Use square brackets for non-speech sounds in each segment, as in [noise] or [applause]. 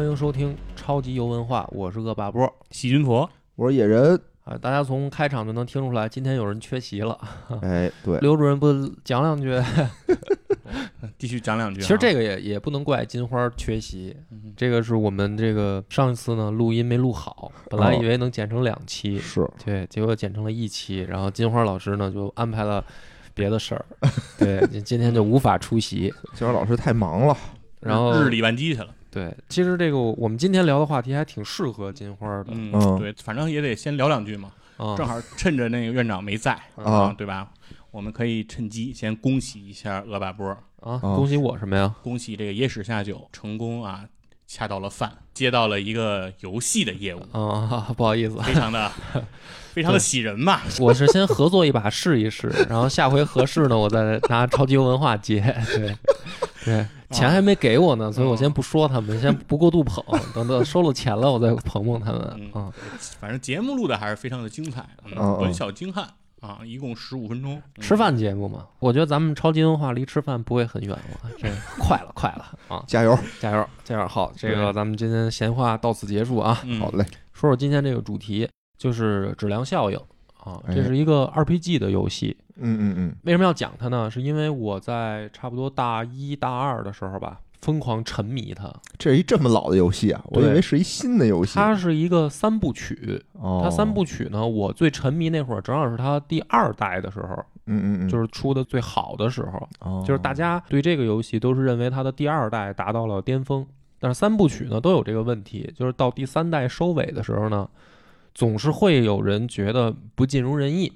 欢迎收听超级游文化，我是恶霸波。细菌佛，我是野人，啊，大家从开场就能听出来，今天有人缺席了。[laughs] 哎，对，刘主任不讲两句？[laughs] 继续讲两句啊。其实这个也也不能怪金花缺席，嗯这个是我们这个上一次呢录音没录好，本来以为能剪成两期，是对，结果剪成了一期，然后金花老师呢就安排了别的事儿，[laughs] 对，今天就无法出席。金花老师太忙了，然后日理万机去了。对，其实这个我们今天聊的话题还挺适合金花的嗯，嗯对，反正也得先聊两句嘛。啊，正好趁着那个院长没在啊对吧？我们可以趁机先恭喜一下恶霸波，啊，恭喜我什么呀？恭喜这个野史下酒成功啊，恰到了饭，接到了一个游戏的业务，啊，不好意思，非常的 [laughs] 非常的喜人嘛。[laughs] 我是先合作一把试一试，[laughs] 然后下回合适呢，我再拿超级文化接。[laughs] 对，对，钱还没给我呢，所以我先不说他们，先不过度捧，等到收了钱了，我再捧捧他们嗯啊。反正节目录的还是非常的精彩，嗯短小精悍啊，一共十五分钟。嗯吃饭节目嘛，我觉得咱们超级文化离吃饭不会很远了，这快了，快了啊！加油！加油，加油！好，这个咱们今天闲话到此结束啊。嗯好嘞，说说今天这个主题，就是质量效应啊，哎这是一个 RPG 的游戏。嗯嗯嗯，为什么要讲它呢？是因为我在差不多大一大二的时候吧，疯狂沉迷它。这是一这么老的游戏啊，我以为是一新的游戏。它是一个三部曲，哦，它三部曲呢，我最沉迷那会儿正好是它第二代的时候，嗯嗯嗯，就是出的最好的时候，哦就是大家对这个游戏都是认为它的第二代达到了巅峰，但是三部曲呢都有这个问题，就是到第三代收尾的时候呢，总是会有人觉得不尽如人意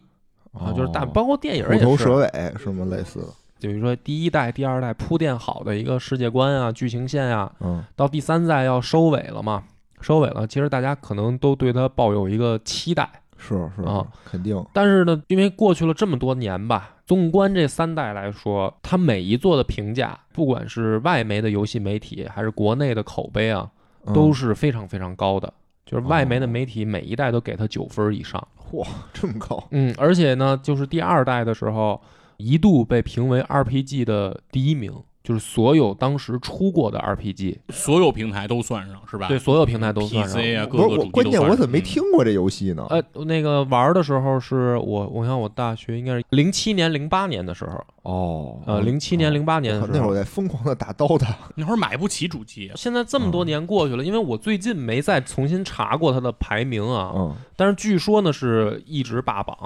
啊，就是大哦包括电影虎头也是，蛇尾什么？类似的，比如说第一代、第二代铺垫好的一个世界观啊、剧情线啊，嗯到第三代要收尾了嘛，收尾了，其实大家可能都对它抱有一个期待，是是啊肯定，但是呢，因为过去了这么多年吧，纵观这三代来说，它每一座的评价，不管是外媒的游戏媒体，还是国内的口碑啊，嗯都是非常非常高的。就是外媒的哦。媒体每一代都给他九分以上，嚯这么高，嗯，而且呢，就是第二代的时候，一度被评为 RPG 的第一名，就是所有当时出过的 RPG，所有平台都算上是吧？对，所有平台都算上。PC 啊，各不是个主机我关键我怎么没嗯听过这游戏呢？呃，那个玩的时候是我，我想我大学应该是零七年、零八年的时候，哦，呃，零七年、零八年的时候。靠那会儿在疯狂的打 DOTA，[laughs] 那会儿买不起主机，现在这么多年过去了，因为我最近没再重新查过它的排名啊，嗯。但是据说呢是一直霸榜，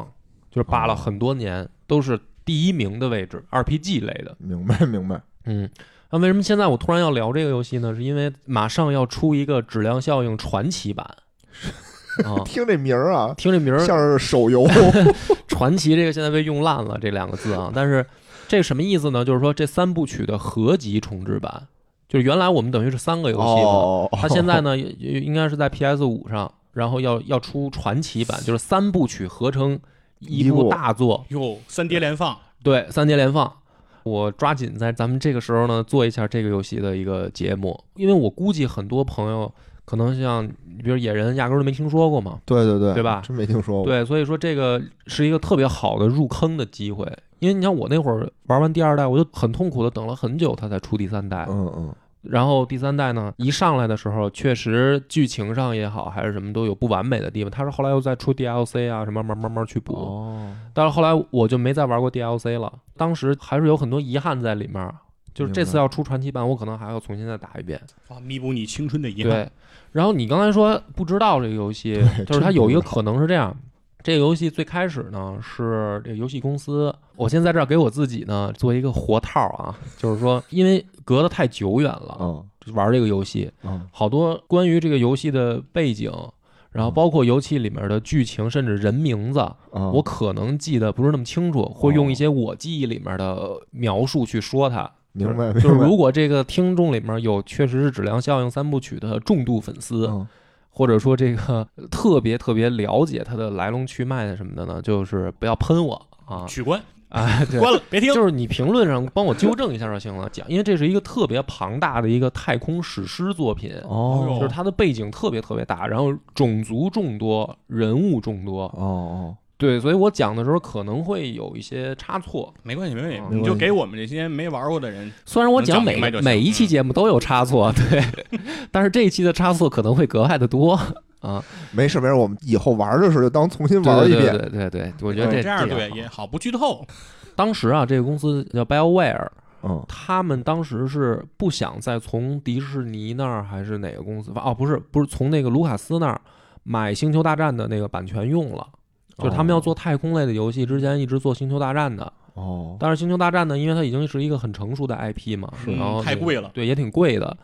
就是霸了很多年，都是第一名的位置，RPG 类的。明白明白，嗯，那为什么现在我突然要聊这个游戏呢？是因为马上要出一个质量效应传奇版。[laughs] 啊，听这名儿啊，听这名儿像是手游，[laughs] 传奇这个现在被用烂了这两个字啊，但是这什么意思呢？就是说这三部曲的合集重置版，就是原来我们等于是三个游戏嘛，哦，它现在呢应该是在 PS 五上，然后要要出传奇版，就是三部曲合成一部大作，哟，三碟连放，对，三碟连放。我抓紧在咱们这个时候呢，做一下这个游戏的一个节目，因为我估计很多朋友可能像比如野人，压根儿都没听说过嘛，对对对，对吧真没听说过，对，所以说这个是一个特别好的入坑的机会。因为你像我那会儿玩完第二代，我就很痛苦的等了很久，它才出第三代。嗯嗯，然后第三代呢，一上来的时候，确实剧情上也好，还是什么都有不完美的地方。它是后来又再出 DLC 啊，什么慢慢慢慢去补。哦，但是后来我就没再玩过 DLC 了，当时还是有很多遗憾在里面。就是这次要出传奇版，我可能还要重新再打一遍。啊，弥补你青春的遗憾。对，然后你刚才说不知道这个游戏，就是它有一个可能是这样。这个游戏最开始呢是这个游戏公司，我先在这儿给我自己呢做一个活套啊，就是说因为隔得太久远了，玩这个游戏，嗯。好多关于这个游戏的背景，然后包括游戏里面的剧情，甚至人名字，嗯，我可能记得不是那么清楚，会用一些我记忆里面的描述去说它。明白，就是如果这个听众里面有确实是质量效应三部曲的重度粉丝，嗯。或者说这个特别特别了解它的来龙去脉的什么的呢，就是不要喷我啊。取关，[laughs] 啊，对。关了，别听。就是你评论上帮我纠正一下就行了，讲，因为这是一个特别庞大的一个太空史诗作品，哦就是它的背景特别特别大，然后种族众多，人物众多，哦哦，对，所以我讲的时候可能会有一些差错。没关系，没关系啊，你就给我们这些没玩过的人，虽然我讲每每一期节目都有差错，对，[laughs] 但是这一期的差错可能会格外的多啊。没事没事，我们以后玩的时候就当重新玩一遍。对对对，我觉得这这样对也好，不剧透。当时啊，这个公司叫 BioWare，嗯他们当时是不想再从迪士尼那儿还是哪个公司？哦，不是，不是从那个卢卡斯那儿买《星球大战》的那个版权用了。就是他们要做太空类的游戏，之前一直做《星球大战》的，哦，但是《星球大战》呢，因为它已经是一个很成熟的 IP 嘛，是然后嗯太贵了对，也挺贵的。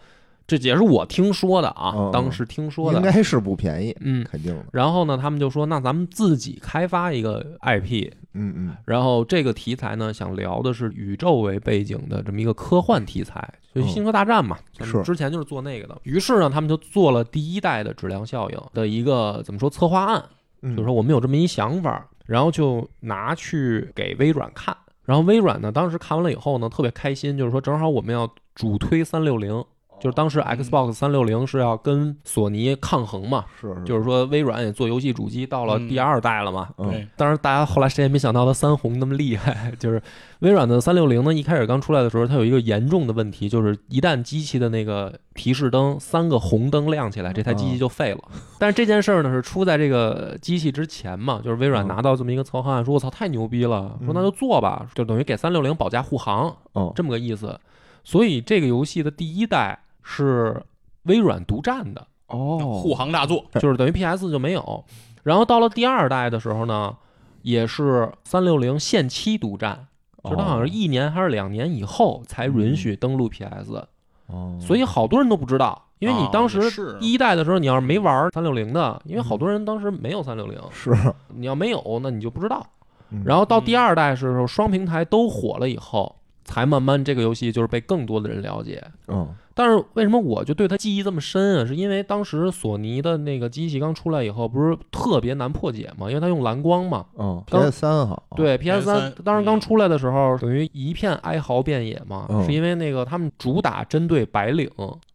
这也是我听说的啊，嗯当时听说的。应该是不便宜，嗯，肯定的。然后呢，他们就说，那咱们自己开发一个 IP，嗯嗯然后这个题材呢，想聊的是宇宙为背景的这么一个科幻题材，就嗯星球大战嘛，咱们是之前就是做那个的。于是呢，他们就做了第一代的质量效应的一个怎么说策划案，嗯，就是说我们有这么一想法，然后就拿去给微软看。然后微软呢，当时看完了以后呢，特别开心，就是说正好我们要主推三六零，就是当时 Xbox 三六零是要跟索尼抗衡嘛，是是就是说微软也做游戏主机，到了第二代了嘛。嗯对，当然，大家后来谁也没想到它三红那么厉害。就是微软的三六零呢，一开始刚出来的时候，它有一个严重的问题，就是一旦机器的那个提示灯三个红灯亮起来，这台机器就废了。但是这件事儿呢，是出在这个机器之前嘛，就是微软嗯拿到这么一个策划案，说我操太牛逼了，说那就做吧，就等于给三六零保驾护航嗯这么个意思。所以这个游戏的第一代是微软独占的。哦，护航大作，[laughs] 就是等于 PS 就没有。然后到了第二代的时候呢，也是三六零限期独占，就是它好像是一年还是两年以后才允许登录 PS，、哦，所以好多人都不知道。因为你当哦时第一代的时候，你要是没玩三六零的，因为好多人当时没有三六零，是，你要没有，那你就不知道。嗯然后到第二代的时候，双平台都火了以后，才慢慢这个游戏就是被更多的人了解。嗯但是为什么我就对它记忆这么深啊？是因为当时索尼的那个机器刚出来以后，不是特别难破解嘛？因为它用蓝光嘛。嗯，PS 三哈，对，PS 三 PS3 当时刚出来的时候，等于一片哀嚎遍野嘛，嗯是因为那个他们主打针对白领，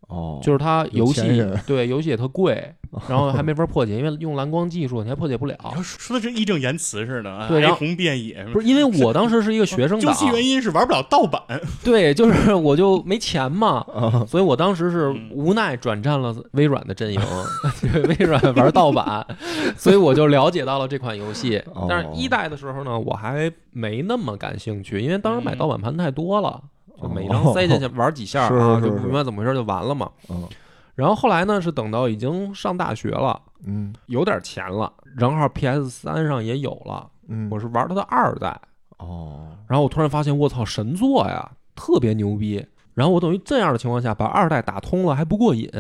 哦，就是它游戏对游戏也特贵，[laughs] 然后还没法破解，因为用蓝光技术你还破解不了。说的这义正言辞似的啊，对然后哀鸿遍野，不是因为我当时是一个学生党究，其原因是玩不了盗版，[laughs] 对，就是我就没钱嘛，[laughs] 啊，所以我当时是嗯无奈转战了微软的阵营，对微软玩盗版，所以我就了解到了这款游戏哦。但是一代的时候呢，我还没那么感兴趣，因为当时买盗版盘太多了，就每张塞进去 [laughs] 玩几下啊，就不明白怎么回事就完了嘛。嗯然后后来呢，是等到已经上大学了，嗯有点钱了，正好 PS 三上也有了，嗯，我是玩它的二代，哦，然后我突然发现，我操，神作呀，特别牛逼。然后我等于这样的情况下，把二代打通了还不过瘾，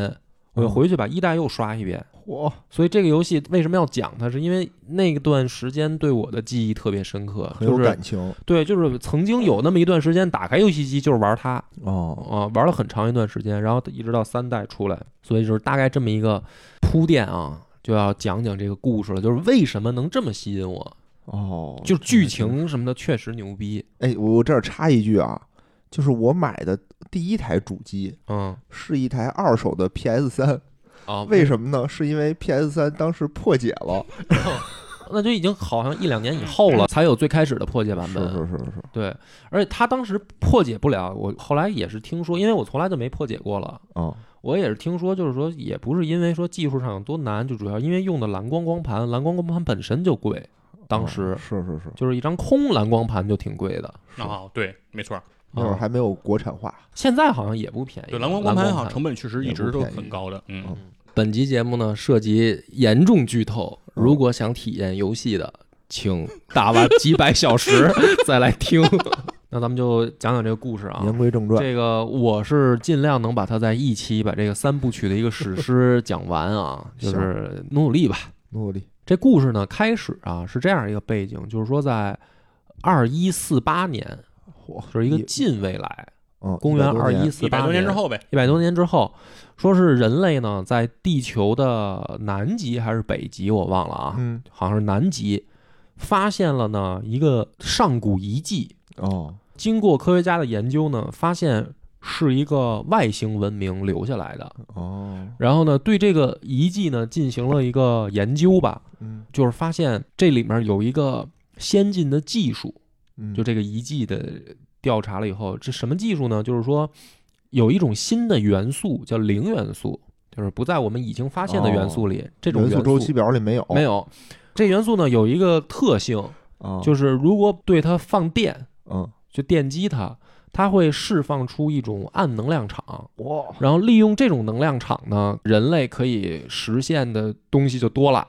我又回去把一代又刷一遍。嚯，所以这个游戏为什么要讲它？是因为那段时间对我的记忆特别深刻，很有就是感情对，就是曾经有那么一段时间，打开游戏机就是玩它哦，啊，玩了很长一段时间，然后一直到三代出来，所以就是大概这么一个铺垫啊，就要讲讲这个故事了，就是为什么能这么吸引我，哦，就是剧情什么的确实牛逼，哎，我这儿插一句啊，就是我买的第一台主机嗯是一台二手的 PS 三，啊，为什么呢？是因为 PS 三当时破解了，[laughs] 那就已经好像一两年以后了，才有最开始的破解版本。是是是，对，而且他当时破解不了，我后来也是听说，因为我从来就没破解过了。啊，我也是听说，就是说，也不是因为说技术上有多难，就主要因为用的蓝光光盘，蓝光光盘本身就贵，当时哦是是是，就是一张空蓝光盘就挺贵的。是啊，对，没错，啊那会儿还没有国产化，现在好像也不便宜。对，蓝光光光盘好像成本确实一直都很高的，嗯嗯，本集节目呢涉及严重剧透，嗯如果想体验游戏的，请打完几百小时 [laughs] 再来听。[laughs] 那咱们就讲讲这个故事啊。言归正传，这个我是尽量能把它在一期把这个三部曲的一个史诗 [laughs] 讲完啊，就是努努力吧。努努力，这故事呢，开始啊是这样一个背景，就是说在二一四八年，嚯，就是一个近未来，嗯，公元100多年二一四一百八多年之后呗，一百多年之后，说是人类呢在地球的南极还是北极，我忘了啊，嗯，好像是南极，发现了呢一个上古遗迹。哦，经过科学家的研究呢，发现是一个外星文明留下来的。哦，然后呢，对这个遗迹呢进行了一个研究吧，嗯就是发现这里面有一个先进的技术，嗯，就这个遗迹的调查了以后，这什么技术呢？就是说有一种新的元素叫零元素，就是不在我们已经发现的元素里，这种元元素周期表里没有，没有。这元素呢有一个特性，啊，就是如果对它放电，嗯，就电击它，它会释放出一种暗能量场，哇，然后利用这种能量场呢，人类可以实现的东西就多了，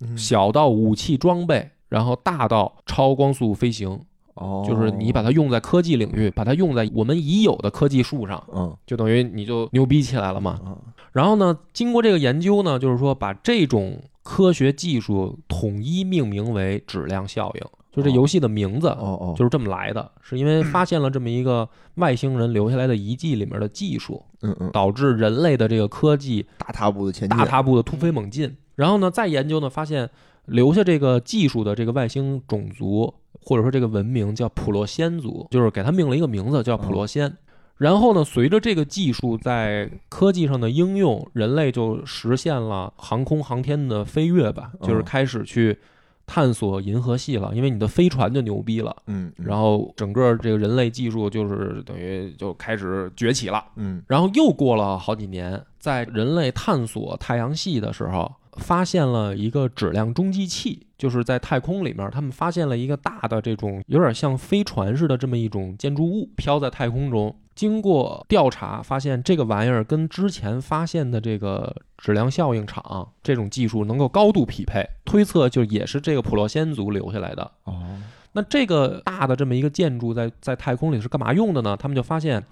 嗯。小到武器装备，然后大到超光速飞行，哦，就是你把它用在科技领域，把它用在我们已有的科技树上，嗯。就等于你就牛逼起来了嘛。啊然后呢，经过这个研究呢，就是说把这种科学技术统一命名为质量效应，就这游戏的名字哦哦，就是这么来的，是因为发现了这么一个外星人留下来的遗迹里面的技术，嗯嗯，导致人类的这个科技大踏步的前进，大踏步的突飞猛进。然后呢，再研究呢，发现留下这个技术的这个外星种族，或者说这个文明叫普洛仙族，就是给它命了一个名字叫普洛仙。然后呢，随着这个技术在科技上的应用，人类就实现了航空航天的飞跃吧，嗯就是开始去探索银河系了，因为你的飞船就牛逼了。嗯，嗯然后整个这个人类技术就是等于就开始崛起了。嗯然后又过了好几年，在人类探索太阳系的时候，发现了一个质量中继器，就是在太空里面，他们发现了一个大的这种有点像飞船似的这么一种建筑物，飘在太空中。经过调查，发现这个玩意儿跟之前发现的这个质量效应场这种技术能够高度匹配，推测就也是这个普洛仙族留下来的。哦，那这个大的这么一个建筑在在太空里是干嘛用的呢？他们就发现，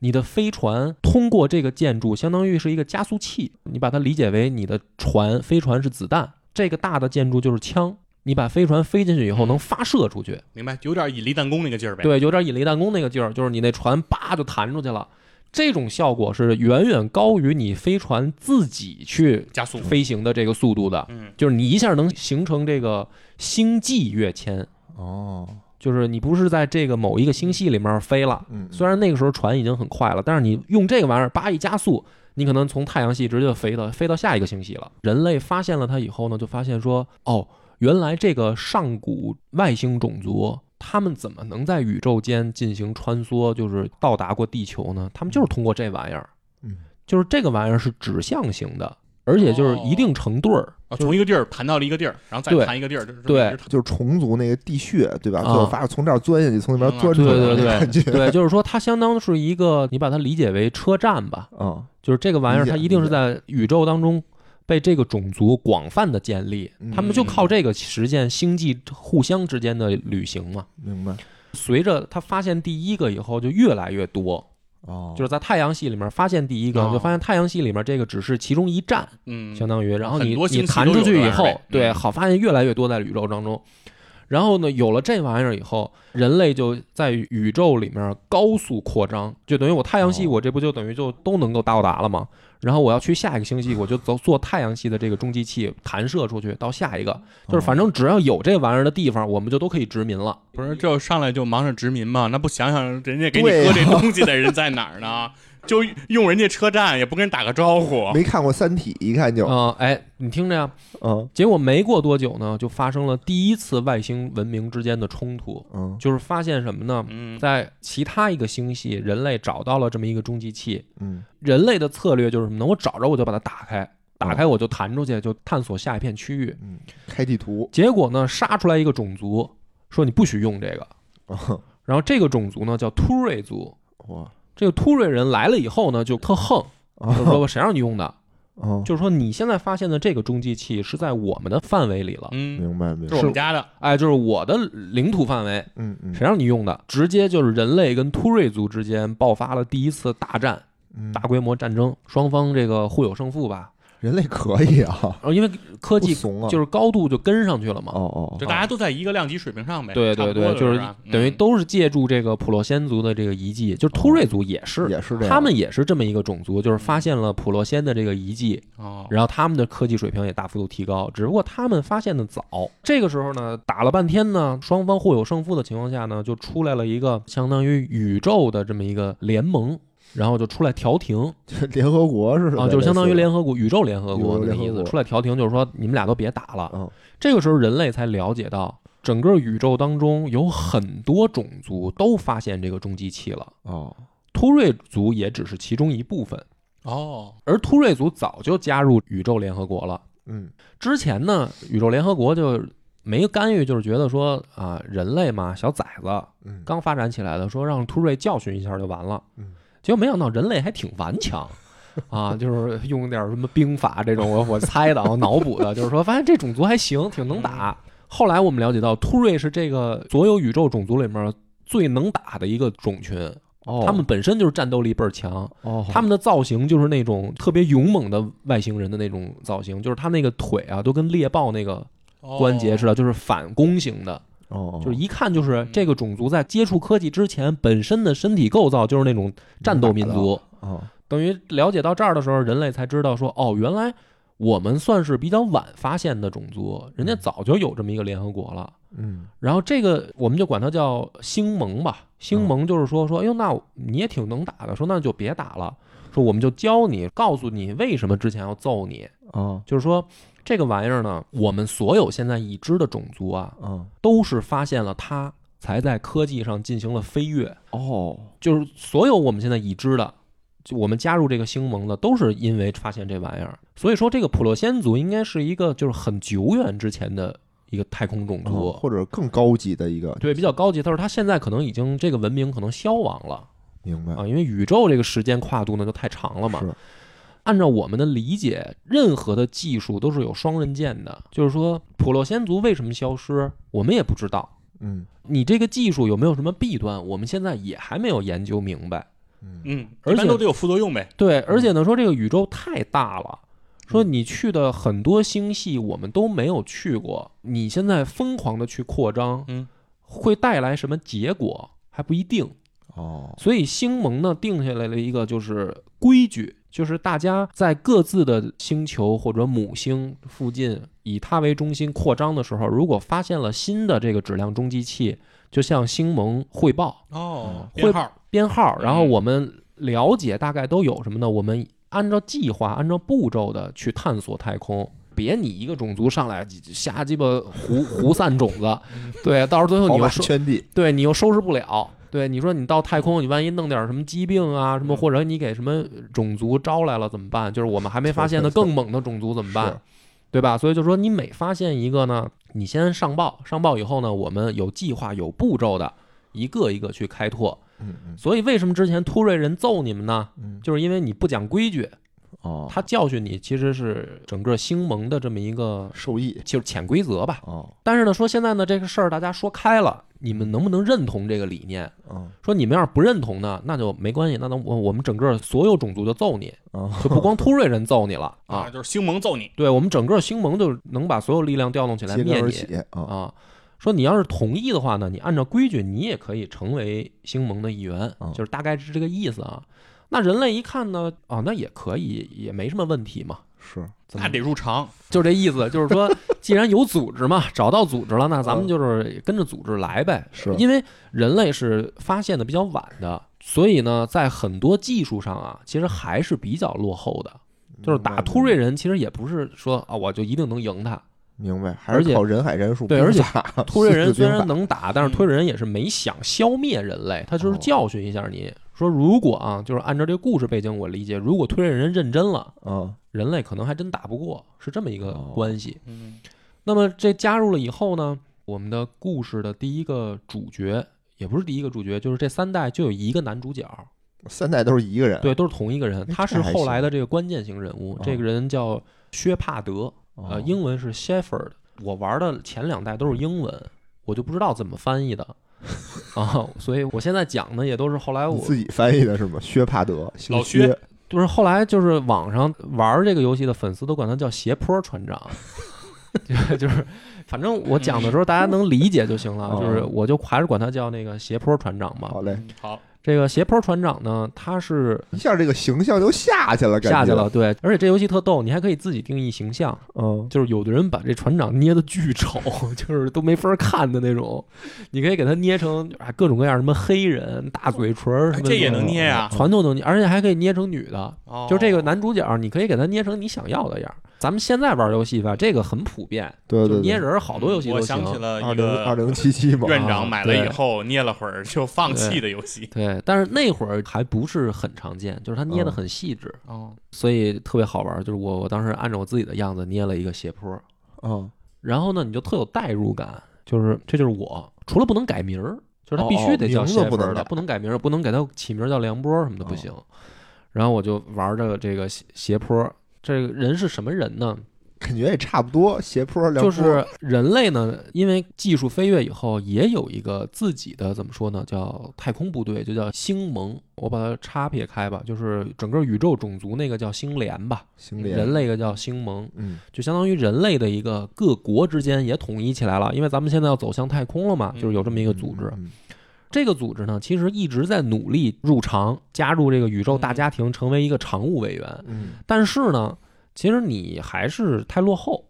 你的飞船通过这个建筑，相当于是一个加速器。你把它理解为你的船，飞船是子弹，这个大的建筑就是枪。你把飞船飞进去以后能发射出去，明白？有点引力弹弓那个劲儿呗。，对，有点引力弹弓那个劲儿，就是你那船叭就弹出去了。这种效果是远远高于你飞船自己去加速。飞行的这个速度的，嗯，就是你一下能形成这个星际跃迁。哦，就是你不是在这个某一个星系里面飞了，嗯，虽然那个时候船已经很快了，但是你用这个玩意儿叭一加速，你可能从太阳系直接飞到飞到下一个星系了。人类发现了它以后呢，就发现说，哦，原来这个上古外星种族，他们怎么能在宇宙间进行穿梭，就是到达过地球呢？他们就是通过这玩意儿，嗯，就是这个玩意儿是指向型的，而且就是一定成对儿，啊，从一个地儿弹到了一个地儿，然后再对弹一个地儿，就是对就是虫族那个地穴，对吧？啊最后发现从这儿钻下去，从那边嗯钻出来，对对对感觉，对，就是说它相当是一个，你把它理解为车站吧，嗯，就是这个玩意儿，它一定是在宇宙当中被这个种族广泛的建立，嗯他们就靠这个实现星际互相之间的旅行嘛。明白？随着他发现第一个以后，就越来越多，哦，就是在太阳系里面发现第一个，哦。就发现太阳系里面这个只是其中一站，嗯，相当于，然后你你弹出去以后对，嗯。好发现越来越多在宇宙当中。然后呢，有了这玩意儿以后，人类就在宇宙里面高速扩张，就等于我太阳系，哦。我这不就等于就都能够到达了吗？然后我要去下一个星系，我就走坐太阳系的这个中继器弹射出去到下一个，就是反正只要有这玩意儿的地方，我们就都可以殖民了。不是就上来就忙着殖民嘛？那不想想人家给你对呀搁这东西的人在哪儿呢？就用人家车站也不跟人打个招呼，没看过《三体》，一看就，嗯、哎，你听着呀，嗯。结果没过多久呢，就发生了第一次外星文明之间的冲突，嗯。就是发现什么呢？嗯，在其他一个星系，人类找到了这么一个终极器。嗯。人类的策略就是什么呢？我找着我就把它打开，打开我就弹出去，就探索下一片区域。嗯，开地图，结果呢，杀出来一个种族，说你不许用这个。哦。然后这个种族呢叫突锐族。哇，这个突锐人来了以后呢，就特横，说谁让你用的？哦，就是说你现在发现的这个中继器是在我们的范围里了，嗯，明白明白是我，们家的，哎，就是我的领土范围，嗯嗯，谁让你用的？直接就是人类跟突锐族之间爆发了第一次大战。嗯大规模战争，双方这个互有胜负吧。人类可以啊，因为科技不怂啊，就是高度就跟上去了嘛。哦哦，就大家都在一个量级水平上呗。对对对，就是吧等于嗯都是借助这个普洛仙族的这个遗迹，就是突锐族也是，也是这样，他们也是这么一个种族，就是发现了普洛仙的这个遗迹，哦，然后他们的科技水平也大幅度提高，只不过他们发现的早。这个时候呢，打了半天呢，双方互有胜负的情况下呢，就出来了一个相当于宇宙的这么一个联盟。然后就出来调停。这 [laughs] 联合国似的啊，就是相当于联合国、宇宙联合国。那个意思，出来调停，就是说你们俩都别打了。嗯。这个时候，人类才了解到，整个宇宙当中有很多种族都发现这个中继器了，哦，突锐族也只是其中一部分，哦，而突锐族早就加入宇宙联合国了。嗯。之前呢，宇宙联合国就没干预，就是觉得说啊，人类嘛，小崽子嗯，刚发展起来的，说让突锐教训一下就完了。嗯，结果没想到人类还挺顽强。啊，就是用点什么兵法这种，我我猜的，我脑补的，就是说发现这种族还行，挺能打。后来我们了解到，突锐是这个所有宇宙种族里面最能打的一个种群，哦，他们本身就是战斗力倍儿强，哦，他们的造型就是那种特别勇猛的外星人的那种造型，就是他那个腿啊，都跟猎豹那个哦关节似的，就是反弓型的，哦，就是一看就是这个种族在接触科技之前本身的身体构造就是那种战斗民族。哦，等于了解到这儿的时候，人类才知道说，哦，原来我们算是比较晚发现的种族，人家早就有这么一个联合国了。嗯。然后这个我们就管它叫星盟吧，星盟就是说说，哎呦，那你也挺能打的，说那就别打了，说我们就教你，告诉你为什么之前要揍你，啊就是说这个玩意儿呢，我们所有现在已知的种族啊，嗯都是发现了它，才在科技上进行了飞跃，哦，就是所有我们现在已知的。就我们加入这个星盟的，都是因为发现这玩意儿，所以说这个普洛仙族应该是一个就是很久远之前的一个太空种族，哦或者更高级的一个，对，比较高级。但是它现在可能已经这个文明可能消亡了明白啊，因为宇宙这个时间跨度呢就太长了嘛。是按照我们的理解，任何的技术都是有双刃剑的，就是说普洛仙族为什么消失，我们也不知道。嗯你这个技术有没有什么弊端，我们现在也还没有研究明白。嗯嗯，而且一般都得有副作用呗。对，而且呢，说这个宇宙太大了，说你去的很多星系我们都没有去过，你现在疯狂的去扩张，嗯，会带来什么结果还不一定。哦所以星盟呢定下来了一个就是规矩，就是大家在各自的星球或者母星附近以它为中心扩张的时候，如果发现了新的这个质量中继器，就向星盟汇报哦，汇编号编号，然后嗯我们了解大概都有什么呢？我们按照计划、按照步骤的去探索太空。别你一个种族上来瞎鸡巴胡胡散种子，[laughs] 对，到时候最后你又收圈地，对你又收拾不了。对，你说你到太空，你万一弄点什么疾病啊，什么嗯或者你给什么种族招来了怎么办？就是我们还没发现的更猛的种族怎么办？[laughs] 对吧？所以就说你每发现一个呢，你先上报，上报以后呢，我们有计划、有步骤的，一个一个去开拓。嗯嗯所以为什么之前突瑞人揍你们呢？嗯，就是因为你不讲规矩，哦，他教训你其实是整个星盟的这么一个受益就是潜规则吧。哦，但是呢，说现在呢这个事儿大家说开了，你们能不能认同这个理念？嗯说你们要是不认同呢，那就没关系，那能我我们整个所有种族就揍你，哦，就不光突瑞人揍你了 [laughs] 啊，啊，就是星盟揍你。对我们整个星盟就能把所有力量调动起来灭你啊，啊。说你要是同意的话呢，你按照规矩，你也可以成为星盟的一员嗯，就是大概是这个意思啊。那人类一看呢，啊，那也可以，也没什么问题嘛，是那得入场，就这意思，就是说，既然有组织嘛，找到组织了，那咱们就是跟着组织来呗。是因为人类是发现的比较晚的，所以呢，在很多技术上啊，其实还是比较落后的。就是打突锐人，其实也不是说啊，我就一定能赢他。明白，还而且是靠人海战术，对而且突锐人虽然能打，但是突锐人也是没想消灭人类，他就是哦教训一下你，说如果啊，就是按照这个故事背景我理解，如果突锐人认真了，啊，人类可能还真打不过，是这么一个哦。关系。嗯，那么这加入了以后呢，我们的故事的第一个主角，也不是第一个主角，就是这三代就有一个男主角，三代都是一个人，对，都是同一个人，哎他是后来的这个关键性人物哦，这个人叫薛帕德，哦，呃，英文是 Shepherd。我玩的前两代都是英文，我就不知道怎么翻译的 [laughs] 啊，所以我现在讲的也都是后来我自己翻译的是吗？薛帕德，姓老薛薛，就是后来就是网上玩这个游戏的粉丝都管他叫斜坡船长，[laughs] 就就是反正我讲的时候大家能理解就行了，哦就是我就还是管他叫那个斜坡船长吧。好嘞，嗯好，这个斜坡船长呢，他是一下这个形象就下去了，感觉下去了，，对，而且这游戏特逗，你还可以自己定义形象，嗯，就是有的人把这船长捏的巨丑，[laughs] 就是都没法看的那种，你可以给他捏成啊各种各样什么黑人、大嘴唇什么这也能捏呀？全都能捏，而且还可以捏成女的，哦就这个男主角，你可以给他捏成你想要的样。咱们现在玩游戏吧，这个很普遍，就对对对，捏人好多游戏都我想起。了一二零二个零七七嘛，院长买了以对后捏了会儿就放弃的游戏。对，但是那会儿还不是很常见，就是他捏的嗯很细致，哦，所以特别好玩儿。就是我我当时按照我自己的样子捏了一个斜坡，嗯，然后呢，你就特有代入感，就是这就是我，除了不能改名儿，就是他必哦须得叫斜坡的，不能改不能改名儿，不能给他起名儿叫梁波什么的不哦行。然后我就玩着这个斜斜坡，这个人是什么人呢？感觉也差不多，斜坡就是人类呢，因为技术飞跃以后，也有一个自己的怎么说呢，叫太空部队，就叫星盟。我把它插撇开吧，就是整个宇宙种族那个叫星联吧，星联人，类的叫星盟，嗯就相当于人类的一个各国之间也统一起来了。因为咱们现在要走向太空了嘛，嗯就是有这么一个组织。嗯这个组织呢，其实一直在努力入常，加入这个宇宙大家庭，成为一个常务委员。嗯，但是呢，其实你还是太落后。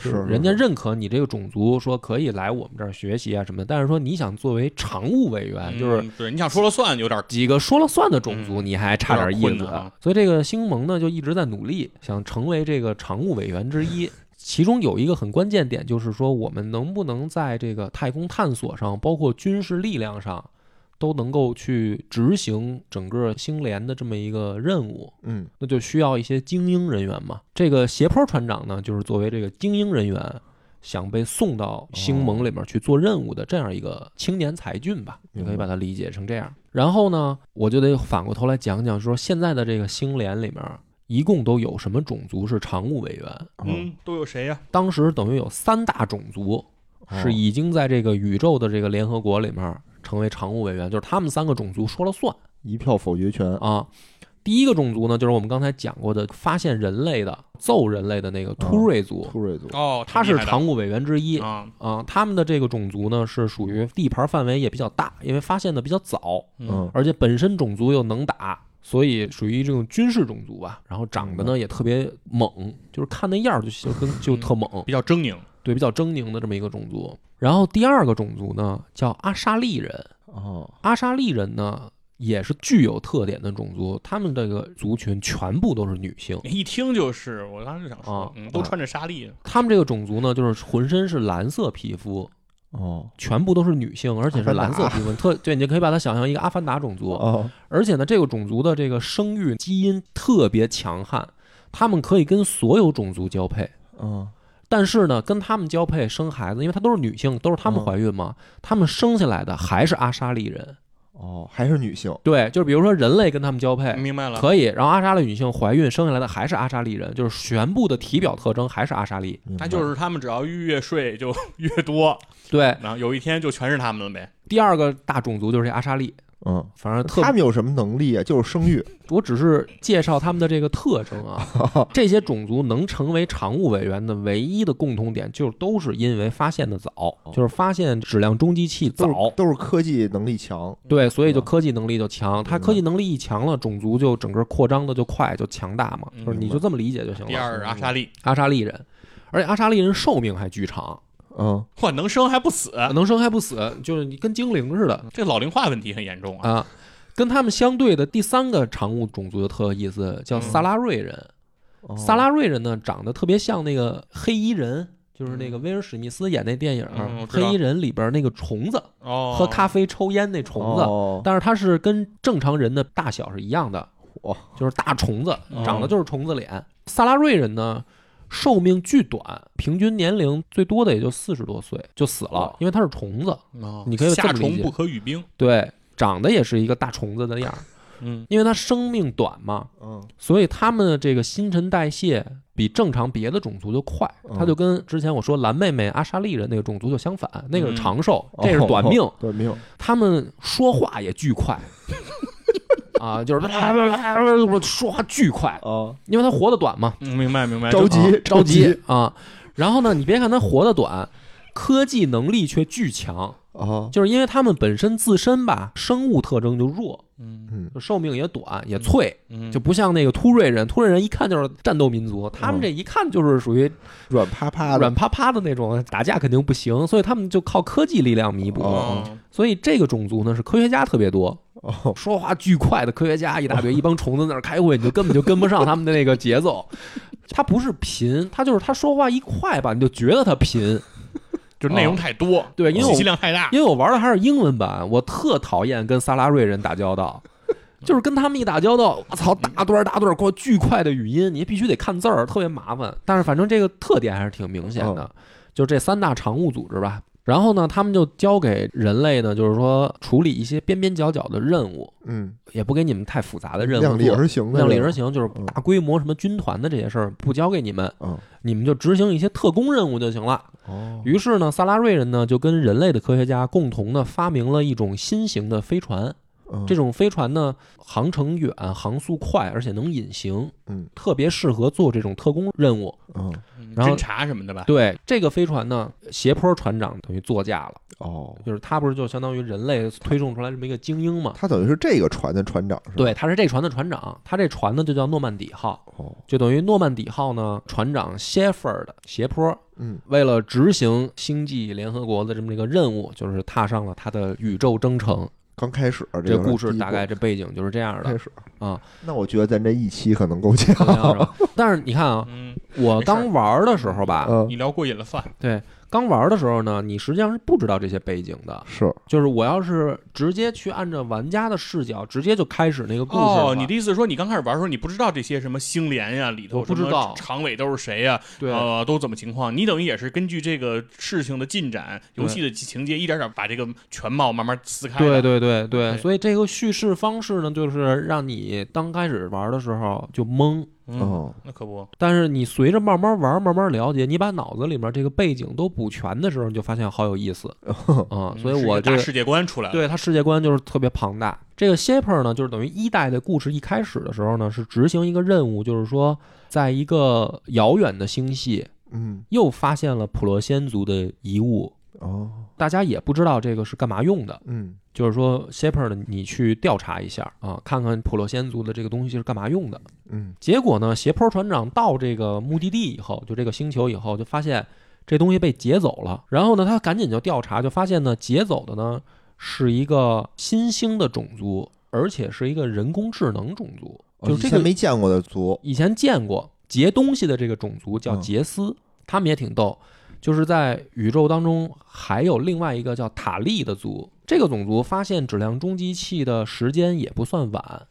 是人家认可你这个种族，说可以来我们这儿学习啊什么的。但是说你想作为常务委员，就是嗯对你想说了算，有点几个说了算的种族，嗯你还差点意思。所以这个星盟呢，就一直在努力，想成为这个常务委员之一。[laughs] 其中有一个很关键点，就是说我们能不能在这个太空探索上，包括军事力量上，都能够去执行整个星联的这么一个任务。嗯那就需要一些精英人员嘛。这个斜坡船长呢，就是作为这个精英人员，想被送到星盟里面去做任务的这样一个青年才俊吧，你可以把它理解成这样。然后呢，我就得反过头来讲讲，说现在的这个星联里面，一共都有什么种族是常务委员？嗯，都有谁呀？当时等于有三大种族哦是已经在这个宇宙的这个联合国里面成为常务委员，就是他们三个种族说了算。一票否决权，啊。第一个种族呢，就是我们刚才讲过的发现人类的、揍人类的那个突锐族，突锐族，哦，他是常务委员之一啊，啊。他们的这个种族呢，是属于地盘范围也比较大，因为发现的比较早，嗯而且本身种族又能打，所以属于这种军事种族吧。然后长得呢也特别猛，就是看那样儿就就跟就特猛，比较狰狞。对，比较狰狞的这么一个种族。然后第二个种族呢叫阿沙利人，哦，阿沙利人呢，也是具有特点的种族，他们这个族群全部都是女性。一听就是，我当时就想说啊，嗯，都穿着纱丽，他们这个种族呢，就是浑身是蓝色皮肤，哦，全部都是女性，而且是蓝色皮肤。特对，你就可以把它想象一个阿凡达种族。哦，而且呢，这个种族的这个生育基因特别强悍，他们可以跟所有种族交配。嗯，但是呢，跟他们交配生孩子，因为她都是女性，都是她们嗯怀孕嘛，他们生下来的还是阿沙利人。哦，还是女性，对，就是比如说人类跟他们交配，明白了。可以，然后阿沙利女性怀孕生下来的还是阿沙利人，就是全部的体表特征还是阿沙利。那就是他们只要越睡就越多，对，然后有一天就全是他们了呗。第二个大种族就是这阿沙利，嗯，反正特他们有什么能力啊？就是生育，[laughs] 我只是介绍他们的这个特征啊。[laughs] 这些种族能成为常务委员的唯一的共同点，就是都是因为发现的早，就是发现质量中继器早都是，科技能力强，对，所以就嗯科技能力就强。他科技能力一强了，种族就整个扩张的就快，就强大嘛。嗯就是你就这么理解就行了。第二是阿沙利，阿沙利人，而且阿沙利人寿命还巨长，嗯，哇，能生还不死，能生还不死，就是你跟精灵似的这老龄化问题很严重啊。啊。跟他们相对的第三个常务种族就特有意思，叫嗯萨拉瑞人。哦萨拉瑞人呢，长得特别像那个黑衣人，就是那个威尔史密斯演那电影《黑衣人》里边那个虫子，哦，喝咖啡抽烟那虫子。哦但是它是跟正常人的大小是一样的，哇，就是大虫子，哦长得就是虫子脸。萨拉瑞人呢，寿命巨短，平均年龄最多的也就四十多岁就死了哦，因为它是虫子。哦。你可以夏虫不可语冰。对，长得也是一个大虫子的样儿，嗯，因为它生命短嘛，嗯，所以它们的这个新陈代谢比正常别的种族就快，嗯。它就跟之前我说蓝妹妹阿莎利人那个种族就相反，那个是嗯。长寿，这是短命。哦，短命，他们说话也巨快。啊，就是说话巨快，啊，因为他活得短嘛，嗯明白明白。着急啊着急急啊。然后呢，你别看他活得短，科技能力却巨强，哦，就是因为他们本身自身吧，生物特征就弱，嗯嗯就寿命也短，也脆，嗯，就不像那个突锐人，突锐人一看就是战斗民族，他们这一看就是属于软趴趴的软，趴趴的那种，打架肯定不行，所以他们就靠科技力量弥补。哦所以这个种族呢是科学家特别多，哦，[laughs] 说话巨快的科学家一大堆，一帮虫子在那儿开会，你就根本就跟不上他们的那个节奏。他不是贫，他就是他说话一快吧，你就觉得他贫。[laughs] 就是内容太多，对，因为信息量太大，因为我玩的还是英文版，我特讨厌跟萨拉瑞人打交道，就是跟他们一打交道，我操，大段大段儿过巨快的语音，你必须得看字儿，特别麻烦。但是反正这个特点还是挺明显的，就这三大常务组织吧。然后呢，他们就交给人类呢，就是说处理一些边边角角的任务，嗯，也不给你们太复杂的任务量力而行的，量力而，行，就是嗯。大规模什么军团的这些事儿不交给你们，嗯，你们就执行一些特工任务就行了。哦，于是呢，萨拉瑞人呢就跟人类的科学家共同的发明了一种新型的飞船。嗯。这种飞船呢，航程远，航速快，而且能隐形，嗯。特别适合做这种特工任务。然后侦查什么的吧，对这个飞船呢，斜坡船长等于座驾了，哦，就是他不是就相当于人类推送出来这么一个精英嘛？他等于是这个船的船长是吧？对，他是这船的船长，他这船呢就叫诺曼底号，哦，就等于诺曼底号呢船长 Shepard 斜坡嗯。为了执行星际联合国的这么一个任务，就是踏上了他的宇宙征程。刚开始这个故事大概这背景就是这样的开始。啊。那我觉得咱这一期可能够呛，但是你看啊，嗯，我刚玩的时候吧，嗯，你聊过瘾了算，对，刚玩的时候呢，你实际上是不知道这些背景的。是。就是我要是直接去按照玩家的视角，直接就开始那个故事哦，你的意思是说你刚开始玩的时候你不知道这些什么星联呀里头不知道什么常委都是谁呀，对。呃，都怎么情况？你等于也是根据这个事情的进展、游戏的情节，一点点把这个全貌慢慢撕开对。对对对，对所以这个叙事方式呢，就是让你刚开始玩的时候就懵，嗯，哦，那可不，但是你随着慢慢玩、慢慢了解，你把脑子里面这个背景都补全的时候，你就发现好有意思。啊、所以我这个个大世界观出来了。对它世界观就是特别庞大。这个 Shaper 呢，就是等于一代的故事一开始的时候呢，是执行一个任务，就是说，在一个遥远的星系嗯。又发现了普罗仙族的遗物，哦大家也不知道这个是干嘛用的。嗯就是说，Shaper 呢，你去调查一下啊，看看普罗仙族的这个东西是干嘛用的。嗯结果呢，斜坡船长到这个目的地以后，就这个星球以后，就发现这东西被劫走了。然后呢，他赶紧就调查，就发现呢，劫走的呢是一个新兴的种族，而且是一个人工智能种族。就这个前没见过的族，以前见过劫东西的这个种族叫嗯杰斯，他们也挺逗。就是在宇宙当中还有另外一个叫塔利的族，这个种族发现质量中继器的时间也不算晚，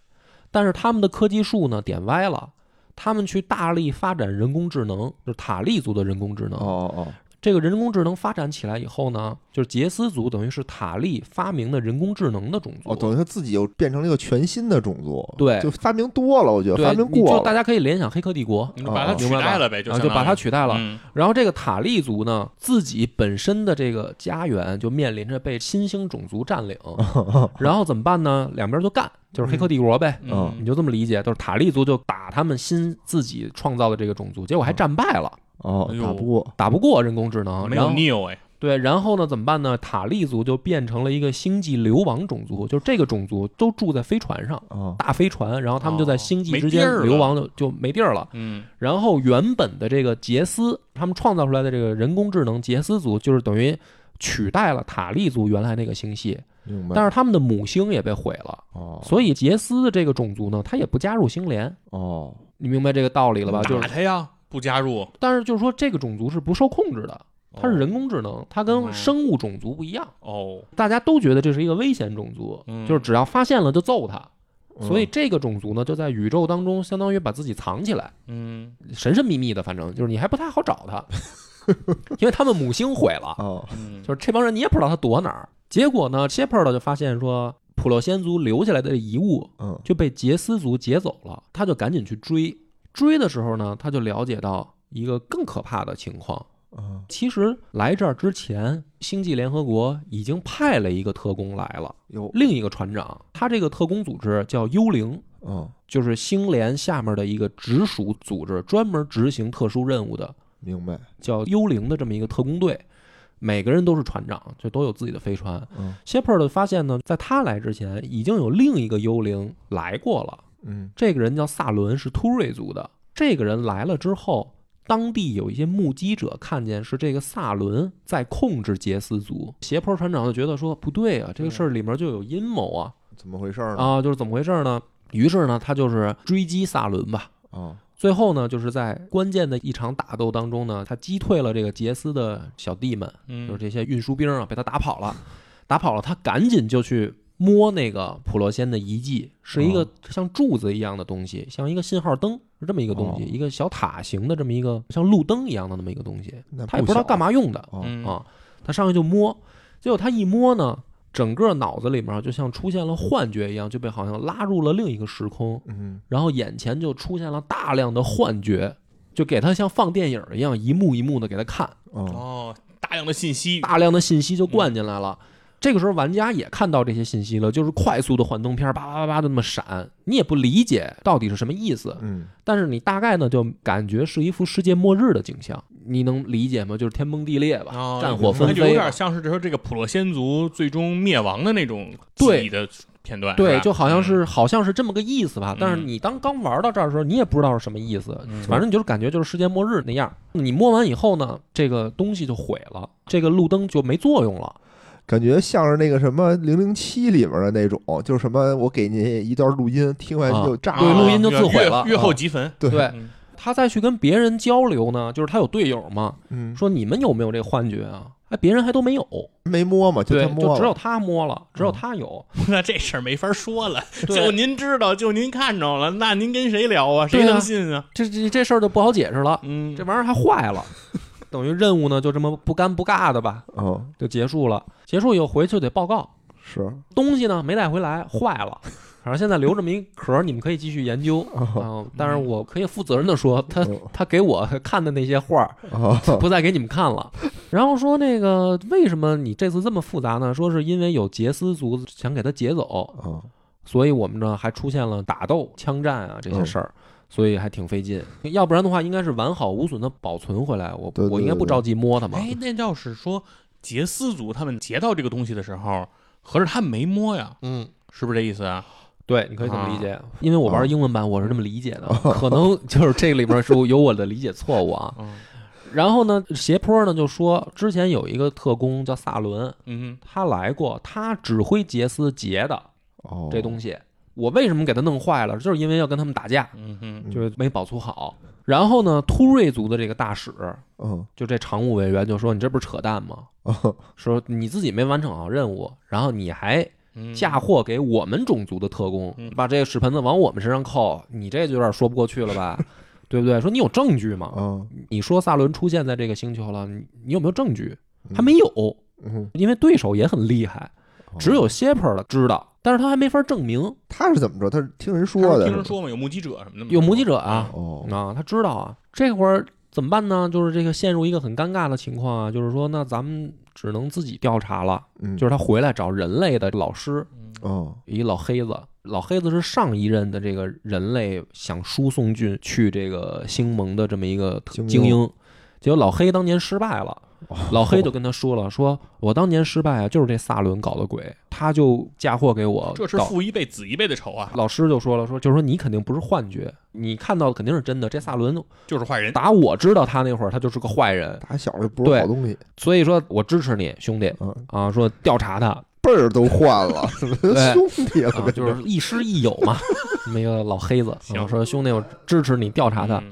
但是他们的科技树呢点歪了，他们去大力发展人工智能，就是塔利族的人工智能。哦哦这个人工智能发展起来以后呢，就是杰斯族等于是塔利发明的人工智能的种族。哦，等于他自己又变成了一个全新的种族，对。就发明多了，我觉得，发明过了，就大家可以联想《黑客帝国》，你就把它哦取代了呗，就啊，就把它取代了。嗯。然后这个塔利族呢，自己本身的这个家园就面临着被新兴种族占领，[laughs] 然后怎么办呢？两边就干，就是黑客帝国呗，嗯。你就这么理解，就是塔利族就打他们新自己创造的这个种族，结果还战败了，哦打不过，打不过人工智能，没有然后 Neo 哎，对，然后呢怎么办呢？塔利族就变成了一个星际流亡种族，就是这个种族都住在飞船上。哦大飞船，然后他们就在哦星际之间流亡的就没地儿了。嗯然后原本的这个杰斯，他们创造出来的这个人工智能杰斯族，就是等于取代了塔利族原来那个星系，但是他们的母星也被毁了，哦所以杰斯的这个种族呢，他也不加入星联，哦你明白这个道理了吧？就是，打他呀，不加入，但是就是说这个种族是不受控制的，它是哦人工智能，它哦跟生物种族不一样，哦，大家都觉得这是一个危险种族，嗯就是只要发现了就揍它。所以嗯这个种族呢，就在宇宙当中，相当于把自己藏起来，嗯神神秘秘的，反正就是你还不太好找他，[laughs] 因为他们母星毁了，就是这帮人你也不知道他躲哪儿。结果呢，Shepard 就发现说，普洛仙族留下来的遗物嗯就被杰斯族劫走了，他就赶紧去追。追的时候呢，他就了解到一个更可怕的情况。嗯其实来这儿之前，星际联合国已经派了一个特工来了，有另一个船长，他这个特工组织叫幽灵，嗯就是星联下面的一个直属组织，专门执行特殊任务的，明白叫幽灵的这么一个特工队。每个人都是船长，就都有自己的飞船。嗯谢珀的发现呢，在他来之前，已经有另一个幽灵来过了。嗯这个人叫萨伦，是突瑞族的。这个人来了之后，当地有一些目击者看见是这个萨伦在控制杰斯族。斜坡船长就觉得说不对啊，这个事儿里面就有阴谋啊怎么回事呢？啊，就是怎么回事呢？于是呢，他就是追击萨伦吧。啊最后呢，就是在关键的一场打斗当中呢，他击退了这个杰斯的小弟们，嗯，就是这些运输兵啊，被他打跑了，打跑了，他赶紧就去摸那个普洛仙的遗迹，是一个哦。像柱子一样的东西，像一个信号灯，是这么一个东西，哦。一个小塔形的这么一个像路灯一样的那么一个东西，他也不知道干嘛用的啊，他上去就摸，结果他一摸呢。整个脑子里面就像出现了幻觉一样，就被好像拉入了另一个时空，嗯。然后眼前就出现了大量的幻觉，就给他像放电影一样一幕一幕的给他看，哦。哦，大量的信息，大量的信息就灌进来了。这个时候，玩家也看到这些信息了，就是快速的幻灯片，叭叭叭叭的那么闪，你也不理解到底是什么意思，嗯但是你大概呢就感觉是一幅世界末日的景象，你能理解吗？就是天崩地裂吧，战火纷飞有，点像是说这个普洛仙族最终灭亡的那种对记忆的片段，对，就好像是好像是这么个意思吧。但是你当刚玩到这儿的时候，你也不知道是什么意思，反正你就是感觉就是世界末日那样。你摸完以后呢，这个东西就毁了，这个路灯就没作用了。感觉像是那个什么零零七里面的那种，就是什么我给您一段录音，听完就炸啊对。录音就自毁了月月后啊即焚，对对嗯他再去跟别人交流呢，就是他有队友嘛，嗯，说你们有没有这幻觉啊？哎，别人还都没有，没摸嘛，就对，他摸就只有他摸了，只有嗯他有。[laughs] 那这事儿没法说了。就，您知道，就您看着了，那您跟谁聊啊？谁能信啊？这这这事儿就不好解释了，嗯，这玩意儿还坏了，等于任务呢就这么不干不尬的吧，嗯，就结束了。结束以后回去就得报告，是东西呢没带回来，坏了。[laughs] 反正现在留这么一壳儿，你们可以继续研究啊啊。但是我可以负责任的说，他嗯他给我看的那些画儿，[laughs] 啊不再给你们看了。然后说那个为什么你这次这么复杂呢？说是因为有杰斯族想给他劫走，啊所以我们呢还出现了打斗、枪战啊这些事儿，所以还挺费劲。要不然的话，应该是完好无损的保存回来。我对对对我应该不着急摸它嘛。哎，那要是说杰斯族他们劫到这个东西的时候，合着他们没摸呀，嗯，是不是这意思啊？对，你可以这么理解。啊因为我玩英文版，我是这么理解的，[laughs] 可能就是这里面是有我的理解错误啊。嗯然后呢，斜坡呢就说，之前有一个特工叫萨伦，嗯他来过，他指挥杰斯劫的哦，这东西。我为什么给他弄坏了？就是因为要跟他们打架，嗯哼嗯就是没保存好。然后呢，突瑞族的这个大使，嗯就这常务委员就说：“你这不是扯淡吗？哦 [laughs] 说你自己没完成好任务，然后你还嗯，嫁祸给我们种族的特工，嗯把这个屎盆子往我们身上扣，你这就有点说不过去了吧？[laughs] 对不对？说你有证据吗？嗯，你说萨伦出现在这个星球了，你你有没有证据？嗯还没有，嗯，因为对手也很厉害，哦只有 Shepard 的知道，但是他还没法证明。他是怎么着？他是听人说的，听人说嘛，有目击者什么的嘛，有目击者啊，哦，啊，他知道啊，这会儿怎么办呢？就是这个陷入一个很尴尬的情况啊，就是说，那咱们只能自己调查了。嗯，就是他回来找人类的老师，嗯哦，一老黑子，老黑子是上一任的这个人类想输送进去这个星盟的这么一个精英，结果老黑当年失败了。哦老黑就跟他说了，说我当年失败啊，就是这萨伦搞的鬼，他就嫁祸给我。这是父一辈子一辈的仇啊，老师就说了，说就是说你肯定不是幻觉，你看到的肯定是真的。这萨伦就是坏人。打我知道他那会儿，他就是个坏人，打小就不是好东西，所以说我支持你，兄弟嗯，啊，说调查他辈儿都换了，[laughs] 怎么对兄弟了？啊，就是亦师亦友嘛，[laughs] 那么一个老黑子，行啊说兄弟，我支持你调查他。嗯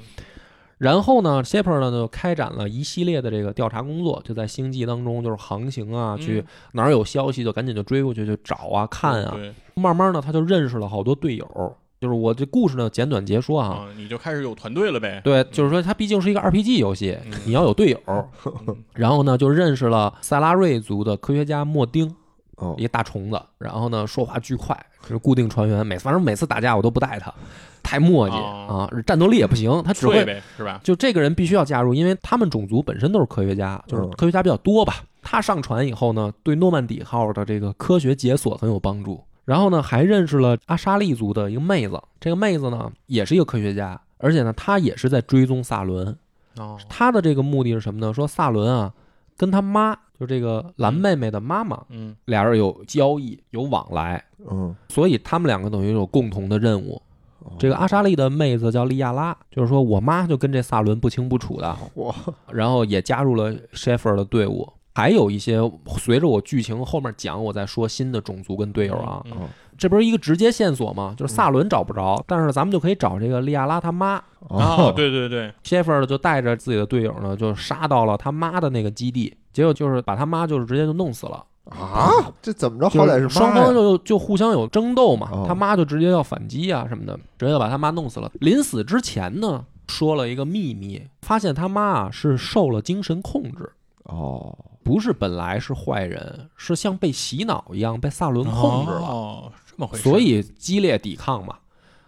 然后呢，Shepard 呢就开展了一系列的这个调查工作，就在星际当中就是航行啊，去嗯哪儿有消息就赶紧就追过去去找啊看啊。对慢慢呢，他就认识了好多队友。就是我这故事呢简短截说啊，啊，你就开始有团队了呗。对，就是说它毕竟是一个 RPG 游戏嗯，你要有队友。[laughs] 嗯然后呢，就认识了塞拉瑞族的科学家莫丁，哦一，个大虫子，然后呢说话巨快，就是固定船员，每次反正每次打架我都不带他，太磨叽哦啊，战斗力也不行，他只会是吧？就这个人必须要加入，因为他们种族本身都是科学家，就是嗯科学家比较多吧。他上船以后呢，对诺曼底号的这个科学解锁很有帮助。然后呢，还认识了阿沙利族的一个妹子，这个妹子呢也是一个科学家，而且呢，她也是在追踪萨伦。哦，她的这个目的是什么呢？说萨伦啊，跟他妈，就这个蓝妹妹的妈妈，嗯。俩人有交易，有往来，嗯，所以他们两个等于有共同的任务。哦。这个阿莎莉的妹子叫利亚拉，就是说我妈就跟这萨伦不清不楚的，然后也加入了 Sheffer 的队伍。还有一些随着我剧情后面讲，我再说新的种族跟队友啊，这不是一个直接线索吗？就是萨伦找不着，但是咱们就可以找这个利亚拉他妈。哦，对对对，Sheffer 就带着自己的队友呢，就杀到了他妈的那个基地，结果就是把他妈就是直接就弄死了。啊，这怎么着？好歹是双方就就互相有争斗嘛，哦他妈就直接要反击啊什么的，直接就把他妈弄死了。临死之前呢，说了一个秘密，发现他妈啊是受了精神控制，哦，不是本来是坏人，是像被洗脑一样被萨伦控制了，哦，这么回事。所以激烈抵抗嘛。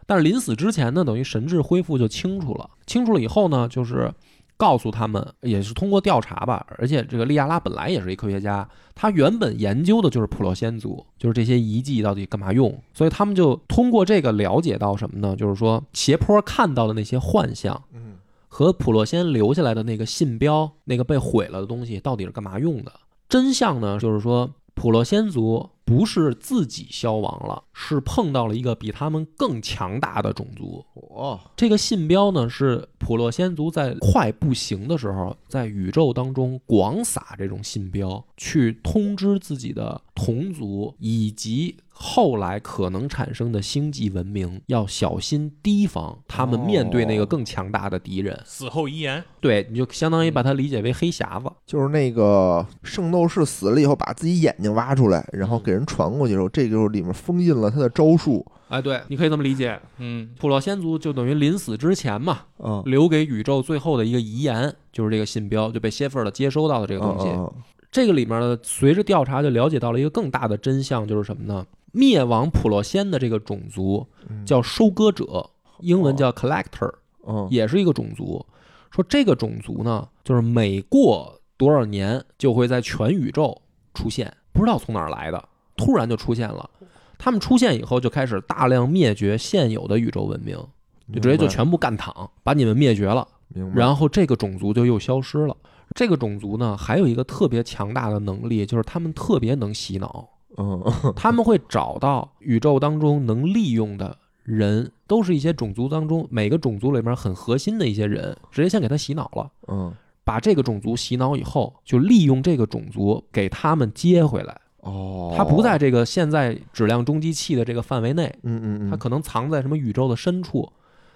但是临死之前呢，等于神智恢复就清楚了，清楚了以后呢，就是告诉他们，也是通过调查吧，而且这个利亚拉本来也是一科学家，他原本研究的就是普洛仙族，就是这些遗迹到底干嘛用，所以他们就通过这个了解到什么呢？就是说斜坡看到的那些幻象嗯，和普洛仙留下来的那个信标，那个被毁了的东西到底是干嘛用的？真相呢，就是说普洛仙族不是自己消亡了，是碰到了一个比他们更强大的种族。哦，这个信标呢，是普洛仙族在快不行的时候，在宇宙当中广撒这种信标，去通知自己的同族以及后来可能产生的星际文明，要小心提防他们面对那个更强大的敌人。死后遗言，对，你就相当于把它理解为黑匣子。就是那个圣斗士死了以后，把自己眼睛挖出来，然嗯后给人传过去的时候，这就是里面封印了他的招数。哎，对，你可以这么理解。嗯普洛先族就等于临死之前嘛，嗯，留给宇宙最后的一个遗言，就是这个信标就被谢菲尔接收到的这个东西。嗯这个里面呢，随着调查就了解到了一个更大的真相，就是什么呢？灭亡普洛仙的这个种族嗯叫收割者，英文叫 collector，嗯也是一个种族。说这个种族呢，就是每过多少年就会在全宇宙出现，不知道从哪儿来的，突然就出现了。他们出现以后，就开始大量灭绝现有的宇宙文明，就直接就全部干躺，把你们灭绝了。然后这个种族就又消失了。这个种族呢，还有一个特别强大的能力，就是他们特别能洗脑，嗯 [laughs] 他们会找到宇宙当中能利用的人，都是一些种族当中每个种族里面很核心的一些人，直接先给他洗脑了。嗯把这个种族洗脑以后，就利用这个种族给他们接回来。哦，他不在这个现在质量中继器的这个范围内，嗯嗯嗯，他可能藏在什么宇宙的深处。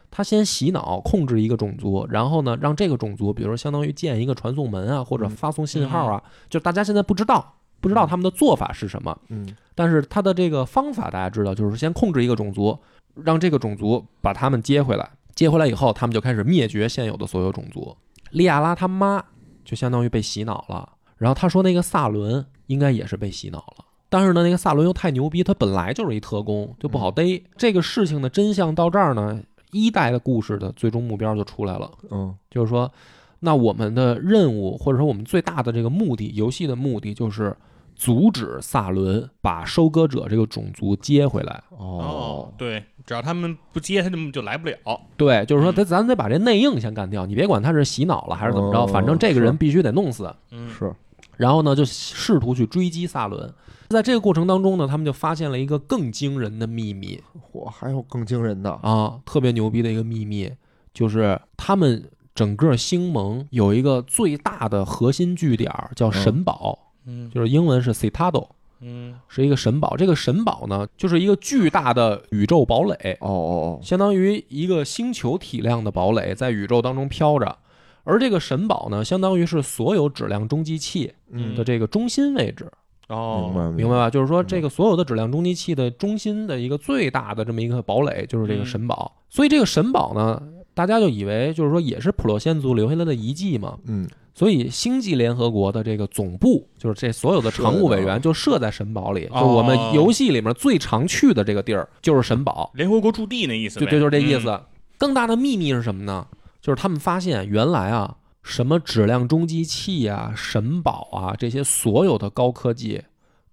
他先洗脑控制一个种族，然后呢，让这个种族，比如说相当于建一个传送门啊，或者嗯发送信号啊，就大家现在不知道，不知道他们的做法是什么，嗯。但是他的这个方法大家知道，就是先控制一个种族，让这个种族把他们接回来，接回来以后，他们就开始灭绝现有的所有种族。利亚拉他妈就相当于被洗脑了，然后他说那个萨伦应该也是被洗脑了。但是呢，那个萨伦又太牛逼，他本来就是一特工，就不好逮。这个事情的真相到这儿呢，一代的故事的最终目标就出来了，嗯。就是说，那我们的任务或者说我们最大的这个目的，游戏的目的就是阻止萨伦把收割者这个种族接回来。哦，对，只要他们不接，他们就来不了。对，就是说，他咱咱得把这内应先干掉，你别管他是洗脑了还是怎么着，哦反正这个人必须得弄死。嗯，是然后呢，就试图去追击萨伦。在这个过程当中呢，他们就发现了一个更惊人的秘密嚯，还有更惊人的啊，特别牛逼的一个秘密，就是他们整个星盟有一个最大的核心据点儿叫神堡，嗯就是英文是 Citadel，嗯是一个神堡。这个神堡呢，就是一个巨大的宇宙堡垒，哦哦哦相当于一个星球体量的堡垒在宇宙当中飘着。而这个神堡呢，相当于是所有质量中继器嗯的这个中心位置，哦，明白明白吧？就是说，这个所有的质量中继器的中心的一个最大的这么一个堡垒，就是这个嗯神堡。所以这个神堡呢，大家就以为就是说也是普洛仙族留下来的遗迹嘛。嗯所以星际联合国的这个总部，就是这所有的常务委员就设在神堡里，哦就我们游戏里面最常去的这个地儿就是神堡。联合国驻地那意思对，就就就是这意嗯。思。更大的秘密是什么呢？就是他们发现原来啊，什么质量中继器啊、神堡啊这些所有的高科技，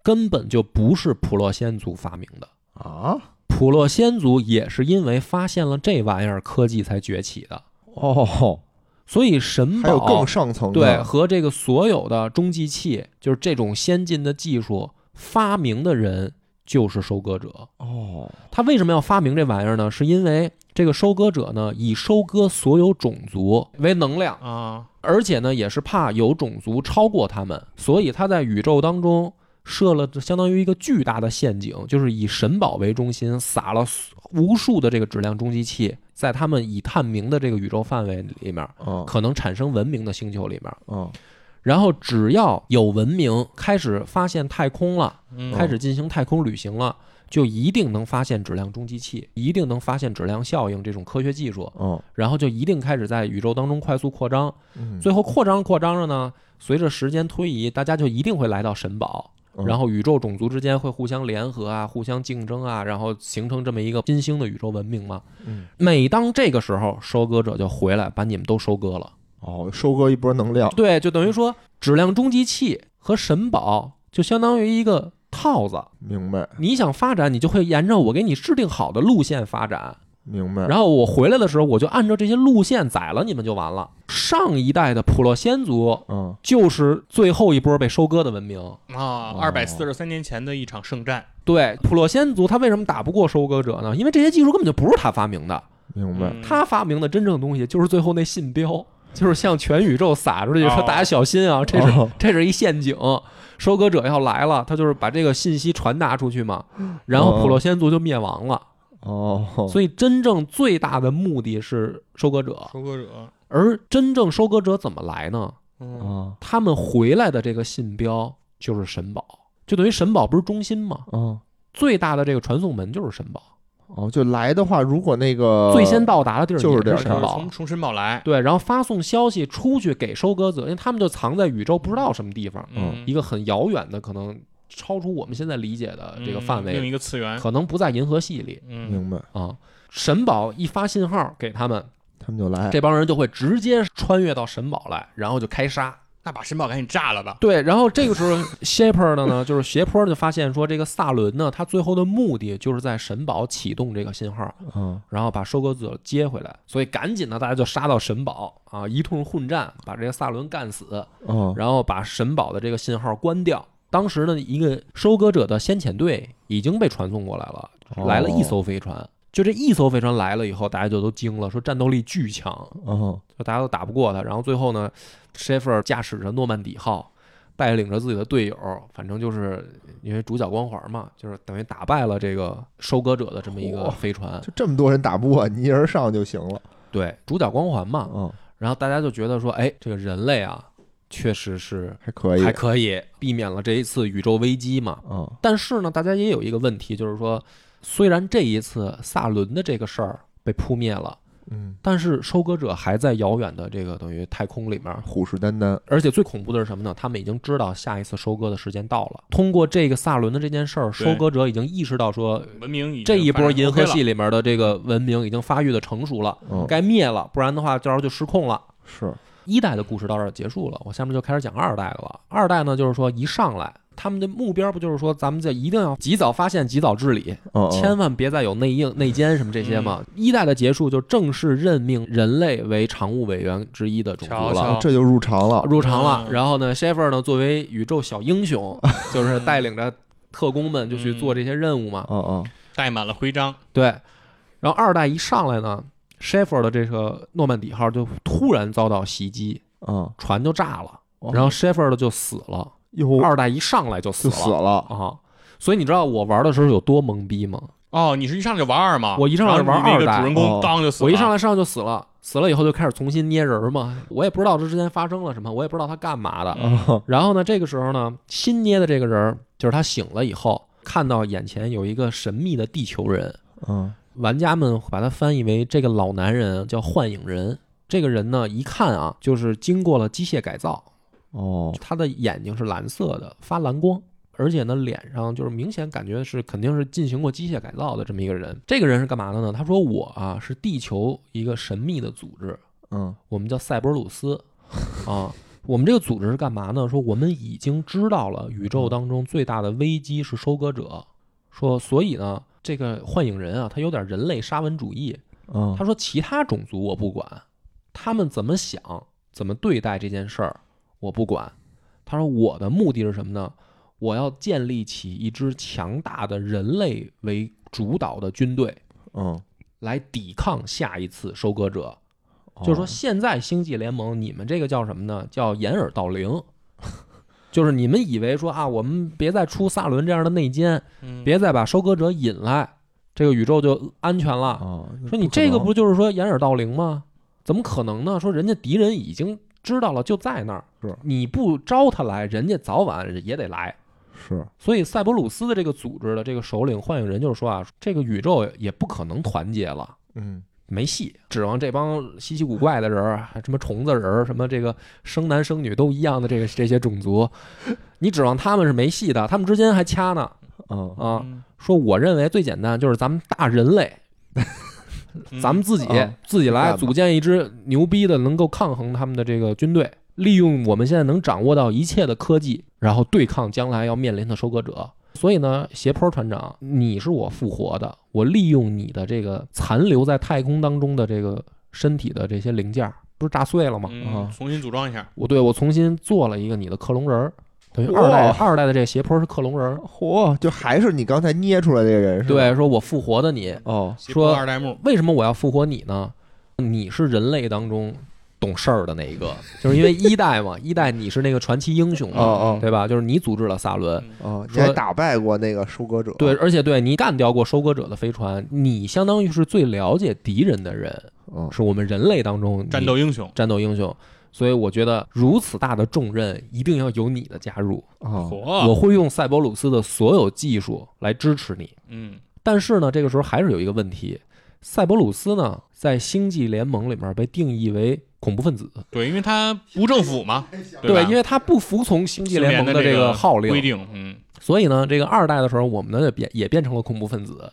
根本就不是普洛仙族发明的。啊普洛仙族也是因为发现了这玩意儿科技才崛起的。哦所以神还有更宝上层的对和这个所有的中继器，就是这种先进的技术发明的人就是收割者。哦，他为什么要发明这玩意儿呢？是因为这个收割者呢，以收割所有种族为能量，啊，而且呢，也是怕有种族超过他们，所以他在宇宙当中设了相当于一个巨大的陷阱，就是以神堡为中心，撒了无数的这个质量中继器，在他们已探明的这个宇宙范围里面，哦可能产生文明的星球里面。嗯然后只要有文明开始发现太空了，嗯开始进行太空旅行了，就一定能发现质量中继器，一定能发现质量效应这种科学技术，哦，然后就一定开始在宇宙当中快速扩张。嗯，最后扩张扩张着呢，随着时间推移，大家就一定会来到神堡，嗯然后宇宙种族之间会互相联合啊，互相竞争啊，然后形成这么一个新兴的宇宙文明嘛。嗯，每当这个时候，收割者就回来把你们都收割了。哦，收割一波能量，对，就等于说质量终极器和神宝就相当于一个套子。明白你想发展，你就会沿着我给你制定好的路线发展，明白，然后我回来的时候，我就按照这些路线宰了你们就完了。上一代的普洛仙族嗯。就是最后一波被收割的文明。啊，哦。二百四十三年前的一场圣战，对，普洛仙族他为什么打不过收割者呢？因为这些技术根本就不是他发明的，明白，嗯。他发明的真正的东西就是最后那信标，就是向全宇宙撒出去说哦大家小心啊，这是哦这是一陷阱，收割者要来了，他就是把这个信息传达出去嘛，然后普洛仙族就灭亡了。哦，所以真正最大的目的是收割者，收割者，而真正收割者怎么来呢？嗯，啊他们回来的这个信标就是神宝，就等于神宝不是中心吗？嗯最大的这个传送门就是神宝，哦，就来的话，如果那个最先到达的地儿就是神宝。从。从神堡来，对，然后发送消息出去给收割者，因为他们就藏在宇宙不知道什么地方，嗯，一个很遥远的，可能超出我们现在理解的这个范嗯另围，一个次元，可能不在银河系里嗯，明白，啊。神堡一发信号给他们，他们就来，这帮人就会直接穿越到神堡来，然后就开杀。那把神堡赶紧炸了吧，对，然后这个时候 Shaper 的呢，[laughs] 就是斜坡就发现说，这个萨伦呢，他最后的目的就是在神堡启动这个信号，嗯然后把收割者接回来，所以赶紧呢大家就杀到神堡啊，一通混战，把这个萨伦干死，嗯然后把神堡的这个信号关掉。当时呢，一个收割者的先遣队已经被传送过来了，哦来了一艘飞船。就这一艘飞船来了以后，大家就都惊了，说战斗力巨强，嗯就大家都打不过他。然后最后呢，Sheffer 驾驶着诺曼底号，带领着自己的队友，反正就是因为主角光环嘛，就是等于打败了这个收割者的这么一个飞船。就这么多人打不过，你一人上就行了，对，主角光环嘛。嗯，然后大家就觉得说，哎，这个人类啊，确实是还可以还，可以避免了这一次宇宙危机嘛。嗯但是呢，大家也有一个问题，就是说，虽然这一次萨伦的这个事儿被扑灭了，嗯，但是收割者还在遥远的这个等于太空里面。虎视眈眈，而且最恐怖的是什么呢？他们已经知道下一次收割的时间到了。通过这个萨伦的这件事儿，收割者已经意识到说，文明已经这一波银河系里面的这个文明已经发育的成熟了，嗯，该灭了，不然的话，到时候就失控了。是，一代的故事到这儿结束了，我下面就开始讲二代的了。二代呢，就是说一上来，他们的目标不就是说，咱们就一定要及早发现、及早治理，嗯，千万别再有内应、内奸什么这些嘛。一代的结束就正式任命人类为常务委员之一的种族了。这就入场了，入场了，嗯然后呢，Sheffer 呢作为宇宙小英雄，就是带领着特工们就去做这些任务嘛。嗯嗯带满了徽章，对，然后二代一上来呢，Sheffer 的这个诺曼底号就突然遭到袭击，嗯，船就炸了，哦然后 Sheffer 的就死了。哟二代一上来就死了就死了，啊！所以你知道我玩的时候有多懵逼吗？哦，你是一上来就玩二吗？我一上来就玩然后你那个二代主人公哦当就死了，我一上来上来就死了，死了以后就开始重新捏人儿嘛，我也不知道这之前发生了什么，我也不知道他干嘛的。嗯然后呢，这个时候呢，新捏的这个人儿就是他醒了以后，看到眼前有一个神秘的地球人，嗯玩家们把它翻译为这个老男人叫幻影人。这个人呢，一看啊，就是经过了机械改造，哦他的眼睛是蓝色的，发蓝光，而且呢，脸上就是明显感觉是肯定是进行过机械改造的这么一个人。这个人是干嘛的呢？他说我啊是地球一个神秘的组织，嗯我们叫塞博鲁斯啊。我们这个组织是干嘛呢？说我们已经知道了宇宙当中最大的危机是收割者，说所以呢，这个幻影人啊，他有点人类沙文主义。嗯，他说其他种族我不管，他们怎么想，怎么对待这件事儿，我不管。他说我的目的是什么呢？我要建立起一支强大的人类为主导的军队，嗯，来抵抗下一次收割者。哦就是说，现在星际联盟你们这个叫什么呢？叫掩耳盗铃。[laughs] 就是你们以为说啊，我们别再出萨伦这样的内奸，嗯别再把收割者引来，这个宇宙就安全了。啊，说你这个不就是说掩耳盗铃吗？怎么可能呢？说人家敌人已经知道了，就在那儿，是你不招他来，人家早晚也得来。是所以塞伯鲁斯的这个组织的这个首领幻影人就是说啊，这个宇宙也不可能团结了。嗯没戏，指望这帮稀奇古怪的人儿，什么虫子人儿，什么这个生男生女都一样的这个这些种族，你指望他们是没戏的，他们之间还掐呢嗯啊！嗯说我认为最简单就是咱们大人类，嗯咱们自己啊自己来组建一支牛逼的能够抗衡他们的这个军队，利用我们现在能掌握到一切的科技，然后对抗将来要面临的收割者。所以呢，斜坡船长，你是我复活的，我利用你的这个残留在太空当中的这个身体的这些零件儿，不是炸碎了吗？嗯啊重新组装一下，我对我重新做了一个你的克隆人儿，等于二代二代的这个斜坡是克隆人儿。嚯，就还是你刚才捏出来这个人是吧？对，说我复活的你，哦说二代目，为什么我要复活你呢？你是人类当中懂事儿的那一个，就是因为一代嘛，[laughs] 一代你是那个传奇英雄嘛，哦哦。对吧？就是你组织了萨伦，哦，你还打败过那个收割者？对，，而且对你干掉过收割者的飞船，你相当于是最了解敌人的人，嗯是我们人类当中战斗英雄，战斗英雄。所以我觉得如此大的重任一定要有你的加入，啊，我会用赛博鲁斯的所有技术来支持你。嗯。但是呢，这个时候还是有一个问题，赛博鲁斯呢在星际联盟里面被定义为恐怖分子，对，因为他无政府嘛，对，吧因为他不服从星际联盟的这个个号令规，定，嗯所以呢，这个二代的时候，我们呢也变也变成了恐怖分子。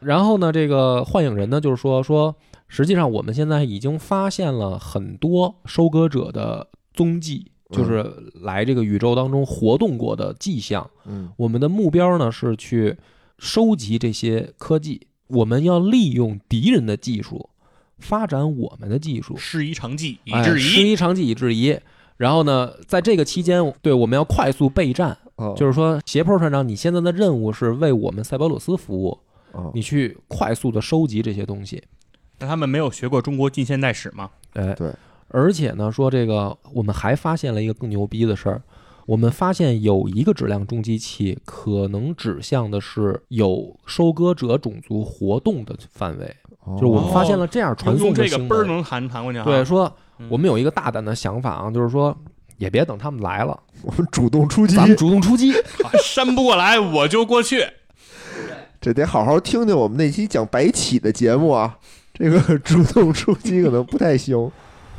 然后呢，这个幻影人呢，就是说说，实际上我们现在已经发现了很多收割者的踪迹，就是来这个宇宙当中活动过的迹象。嗯我们的目标呢是去收集这些科技，我们要利用敌人的技术，发展我们的技术，师夷长技以哎制夷，师夷长技以制夷。然后呢，在这个期间，对我们要快速备战，哦，就是说，斜坡船长，你现在的任务是为我们塞伯鲁斯服务，哦你去快速的收集这些东西。那他们没有学过中国近现代史吗？哎，对。而且呢，说这个我们还发现了一个更牛逼的事儿，我们发现有一个质量中机器可能指向的是有收割者种族活动的范围，哦就是我们发现了这样传送的。这个嘣儿能弹弹过去啊。对，说嗯我们有一个大胆的想法啊，就是说。也别等他们来了，我们主动出击，咱们主动出击。啊扇不过来我就过去。这得好好听听我们那期讲白起的节目啊。这个主动出击可能不太行。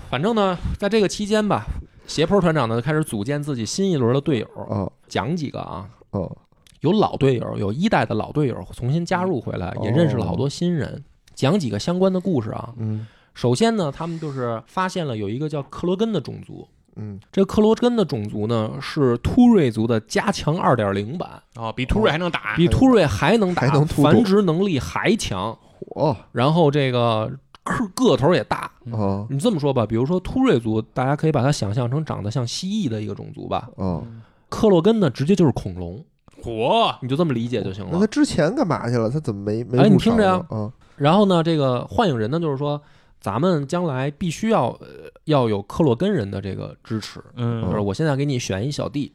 反正呢，在这个期间吧，斜坡团长呢开始组建自己新一轮的队友，哦。讲几个啊，哦。有老队友，有一代的老队友重新加入回来，也认识了好多新人。讲几个相关的故事啊。嗯。首先呢，他们就是发现了有一个叫克罗根的种族，嗯。这克罗根的种族呢是突锐族的加强二点零版，哦，比突锐还能打，比突锐还能打，能繁殖能力还强，哦然后这个个个头也大。哦你这么说吧，比如说突锐族，大家可以把它想象成长得像蜥蜴的一个种族吧。哦，克洛根呢，直接就是恐龙，嚯，你就这么理解就行了那他。之前干嘛去了？他怎么没没？哎你听着呀啊然后呢，这个幻影人呢，就是说，咱们将来必须要呃要有克洛根人的这个支持，嗯就是我现在给你选一小弟，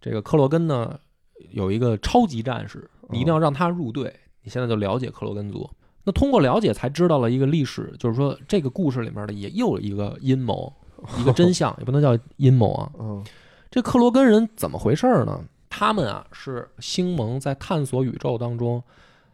这个克洛根呢有一个超级战士，你一定要让他入队。你现在就了解克洛根族，那通过了解才知道了一个历史，就是说这个故事里面的也又有一个阴谋，一个真相，[laughs] 也不能叫阴谋啊。嗯这克罗根人怎么回事儿呢？他们啊是星盟在探索宇宙当中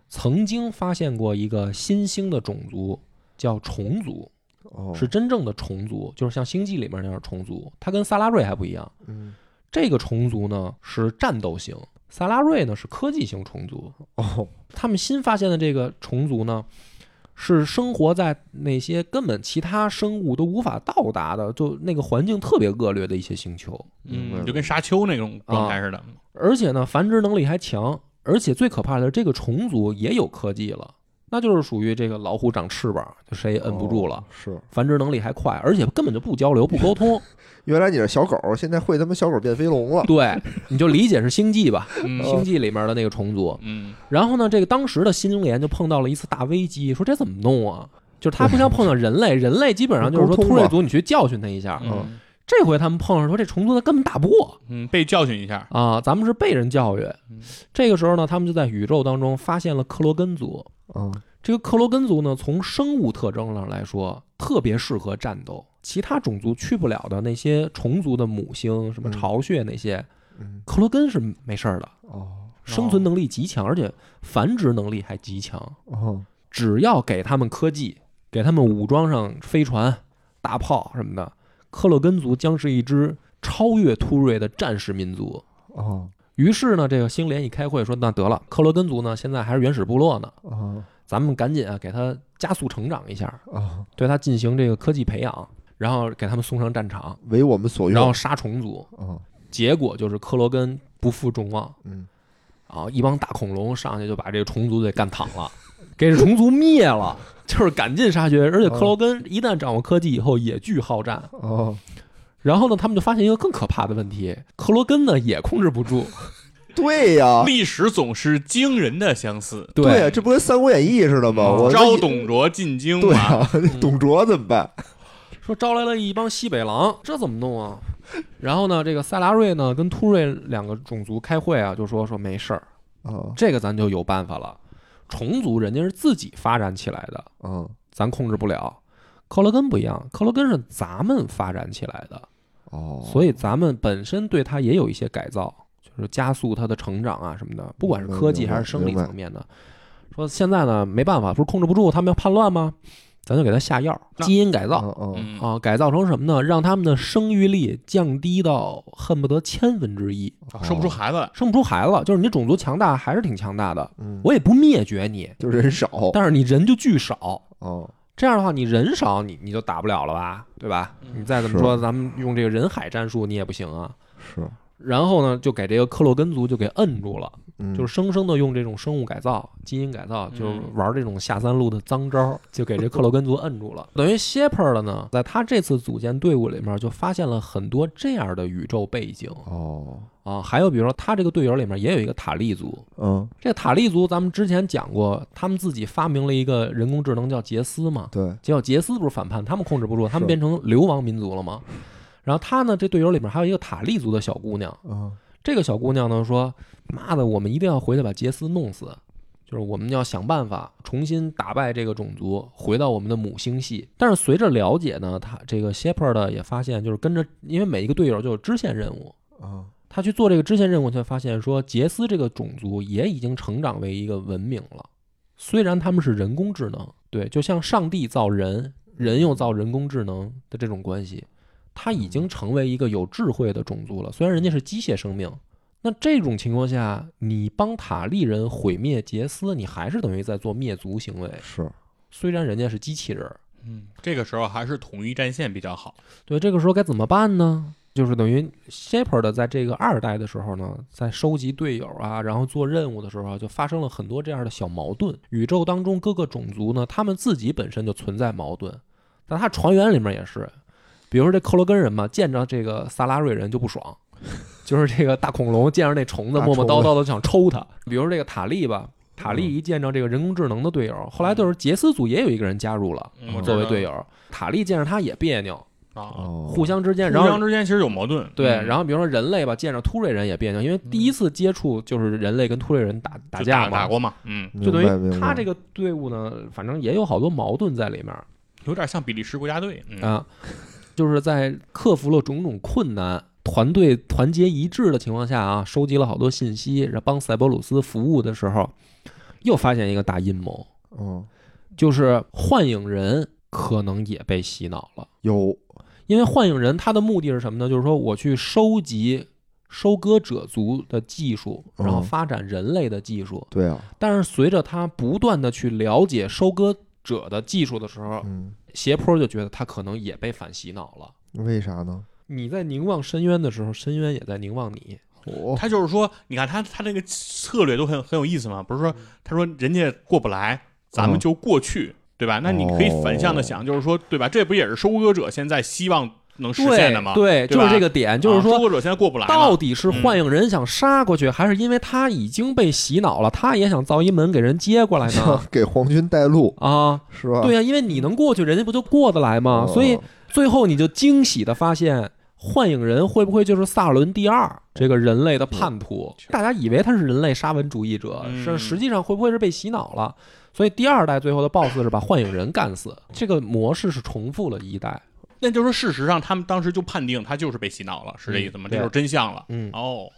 曾经发现过一个新兴的种族，叫虫族，哦是真正的虫族，就是像星际里面那样虫族。它跟萨拉瑞还不一样，嗯这个虫族呢是战斗型，萨拉瑞呢是科技型虫族。哦他们新发现的这个虫族呢，是生活在那些根本其他生物都无法到达的，就那个环境特别恶劣的一些星球。嗯，就跟沙丘那种状态似的。而且呢，繁殖能力还强，而且最可怕的是，这个虫族也有科技了，那就是属于这个老虎长翅膀，就谁也摁不住了。哦是，繁殖能力还快，而且根本就不交流、不沟通。[laughs] 原来你是小狗，现在会他妈小狗变飞龙了。[laughs] 对，你就理解是星际吧，[laughs] 嗯星际里面的那个虫族。嗯然后呢，这个当时的新联就碰到了一次大危机，说这怎么弄啊？就是他不像碰到人类，人类基本上就是说突锐族你去教训他一下。嗯这回他们碰上说这虫族他根本打不过嗯，被教训一下，啊，咱们是被人教育嗯。这个时候呢，他们就在宇宙当中发现了克罗根族。嗯这个克罗根族呢，从生物特征上来说，特别适合战斗。其他种族去不了的那些虫族的母星，什么嗯巢穴那些，嗯克罗根是没事儿的，哦生存能力极强，而且繁殖能力还极强。哦只要给他们科技，给他们武装上飞船、大炮什么的，克罗根族将是一支超越突锐的战士民族。哦于是呢，这个星联一开会说：“那得了，克罗根族呢，现在还是原始部落呢，啊。咱们赶紧啊，给他加速成长一下，啊，对他进行这个科技培养，然后给他们送上战场，为我们所用。然后杀虫族。啊。结果就是克罗根不负众望。嗯。啊，一帮大恐龙上去就把这个虫族给干躺了，[laughs] 给这虫族灭了，就是赶尽杀绝。而且克罗根一旦掌握科技以后，也巨好战。哦，然后呢，他们就发现一个更可怕的问题：克罗根呢也控制不住。[laughs] 对呀，历史总是惊人的相似。对呀，这不跟《三国演义》似的吗？我招董卓进京嘛，对啊，[laughs] 董卓怎么办？说招来了一帮西北狼，这怎么弄啊？然后呢，这个塞拉瑞呢跟突瑞两个种族开会啊，就说说没事儿，啊这个咱就有办法了。虫族人家是自己发展起来的，嗯咱控制不了。克罗根不一样，克罗根是咱们发展起来的，哦，所以咱们本身对它也有一些改造，就是加速它的成长啊什么的，不管是科技还是生理层面的。说现在呢没办法，不是控制不住，他们要叛乱吗？咱就给他下药，基因改造啊，改造成什么呢？让他们的生育力降低到恨不得千分之一，生不出孩子来。生不出孩子。就是你种族强大还是挺强大的，嗯，我也不灭绝你，就人少但是你人就巨少。哦这样的话，你人少，你你就打不了了吧，对吧？你再怎么说，咱们用这个人海战术，你也不行啊。是，然后呢，就给这个克洛根族就给摁住了，嗯。就是生生的用这种生物改造、基因改造，就是玩这种下三路的脏招儿，[laughs] 就给这克洛根族摁住了。等于 Shepard 呢，在他这次组建队伍里面，就发现了很多这样的宇宙背景。哦。啊，还有比如说他这个队友里面也有一个塔利族，嗯。这个塔利族咱们之前讲过，他们自己发明了一个人工智能叫杰斯嘛，对。结果杰斯不是反叛，他们控制不住，他们变成流亡民族了吗？然后他呢，这队友里面还有一个塔利族的小姑娘，嗯这个小姑娘呢说：“妈的，我们一定要回去把杰斯弄死，就是我们要想办法重新打败这个种族，回到我们的母星系。”但是随着了解呢，他这个 Shepard 也发现，就是跟着，因为每一个队友就有支线任务，啊他去做这个支线任务，才发现说杰斯这个种族也已经成长为一个文明了。虽然他们是人工智能，对，就像上帝造人，人又造人工智能的这种关系，他已经成为一个有智慧的种族了。虽然人家是机械生命，那这种情况下，你帮塔利人毁灭杰斯，你还是等于在做灭族行为。是虽然人家是机器人儿，嗯，这个时候还是统一战线比较好。对，这个时候该怎么办呢？就是等于 Shepard 在这个二代的时候呢，在收集队友啊，然后做任务的时候啊，就发生了很多这样的小矛盾。宇宙当中各个种族呢，他们自己本身就存在矛盾，但他船员里面也是，比如说这克罗根人嘛，见着这个萨拉瑞人就不爽，[laughs] 就是这个大恐龙见着那虫子大磨磨叨叨的想抽他。比如说这个塔利吧，塔利一见着这个人工智能的队友，后来就是杰斯组也有一个人加入了嗯作为队友，塔利见着他也别扭。啊，哦，互相之间，互然后相之间其实有矛盾。对，嗯。然后比如说人类吧，见着突瑞人也别扭，因为第一次接触就是人类跟突瑞人打打架嘛，打过嘛，嗯，就等于他这个队伍呢，反正也有好多矛盾在里面有点像比利时国家队。嗯。啊，就是在克服了种种困难。团队团结一致的情况下啊，收集了好多信息，然后帮塞伯鲁斯服务的时候，又发现一个大阴谋，嗯就是幻影人可能也被洗脑了。有因为幻影人他的目的是什么呢？就是说我去收集收割者族的技术，嗯然后发展人类的技术。对啊，但是随着他不断的去了解收割者的技术的时候，嗯，斜坡就觉得他可能也被反洗脑了。为啥呢？你在凝望深渊的时候，深渊也在凝望你。哦他就是说，你看他他这个策略都很很有意思嘛，不是说他说人家过不来，咱们就过去，对吧？那你可以反向的想，就是说，对吧？这不也是收割者现在希望能实现的吗？对，就是这个点，就是说。割者现在过不来到，底是幻影人想杀过去，还是因为他已经被洗脑了，他也想造一门给人接过来呢？给皇军带路啊，是吧？对呀、因为你能过去，人家不就过得来吗？哦所以最后你就惊喜的发现，幻影人会不会就是萨伦第二这个人类的叛徒？大家以为他是人类沙文主义者，实际上会不会是被洗脑了？所以第二代最后的 BOSS 是把幻影人干死，这个模式是重复了一代。那就是事实上他们当时就判定他就是被洗脑了，是这意思吗？嗯这就是真相了。嗯，哦，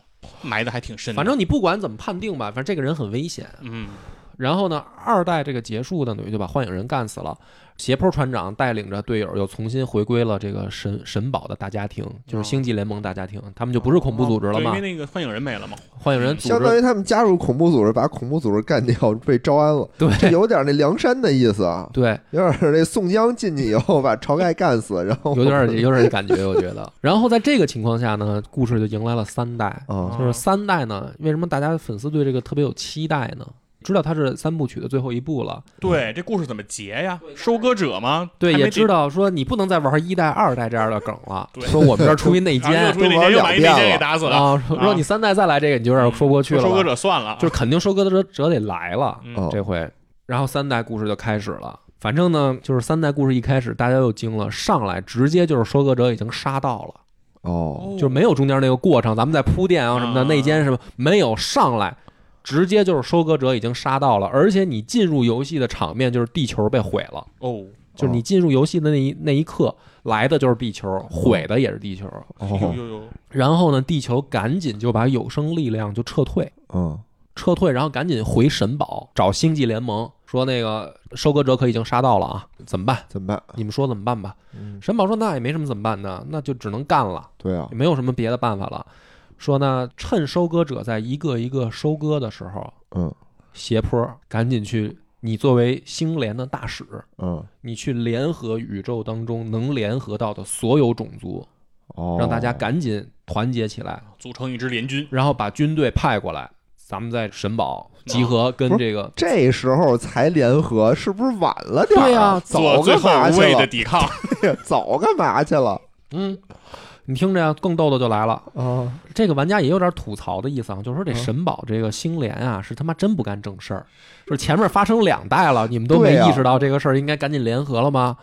埋的还挺深的。反正你不管怎么判定吧，反正这个人很危险。嗯，然后呢，二代这个结束呢，等于就把幻影人干死了。斜坡船长带领着队友又重新回归了这个神神堡的大家庭，就是星际联盟大家庭，他们就不是恐怖组织了哦因为。那个幻影人没了嘛。幻影人相当于他们加入恐怖组织，把恐怖组织干掉，被招安了，这对有点那梁山的意思啊，对，有点那宋江进去以后把晁盖干死，然后有点有点感觉，我觉得。[laughs] 然后在这个情况下呢，故事就迎来了三代，啊就是三代呢，为什么大家粉丝对这个特别有期待呢？知道它是三部曲的最后一部了，对，这故事怎么结呀？收割者吗？对，也知道说你不能再玩一代、二代这样的梗了，对。说我们这儿出一内奸然后又出那天又把一内奸给打死了，啊，说说你三代再来这个，你就有点说不过去了。收割者算了，就是肯定收割者者得来了，这回，然后三代故事就开始了。反正呢，就是三代故事一开始，大家又惊了，上来直接就是收割者已经杀到了，哦，就没有中间那个过程，咱们在铺垫啊什么的，啊。内奸什么没有，上来直接就是收割者已经杀到了，而且你进入游戏的场面就是地球被毁了，哦，就是你进入游戏的那一那一刻来的就是地球，毁的也是地球。有哦，有有，然后呢，地球赶紧就把有生力量就撤退，嗯，撤退，然后赶紧回神堡找星际联盟，说那个收割者可已经杀到了啊，怎么办？怎么办？你们说怎么办吧？嗯，神堡说那也没什么怎么办呢，那就只能干了，对啊也，没有什么别的办法了。说呢，趁收割者在一个一个收割的时候，嗯斜坡赶紧去，你作为星联的大使，嗯，你去联合宇宙当中能联合到的所有种族，哦，让大家赶紧团结起来，组成一支联军，然后把军队派过来，咱们在神堡集合，跟这个这时候才联合，是不是晚了点儿？对呀早干嘛去了？抵抗。[laughs] 早干嘛去了？嗯，你听着呀，更逗的就来了。啊，这个玩家也有点吐槽的意思啊，就是说这嗯神堡这个星联啊，是他妈真不干正事儿，就是前面发生两代了，你们都没意识到这个事儿应该赶紧联合了吗？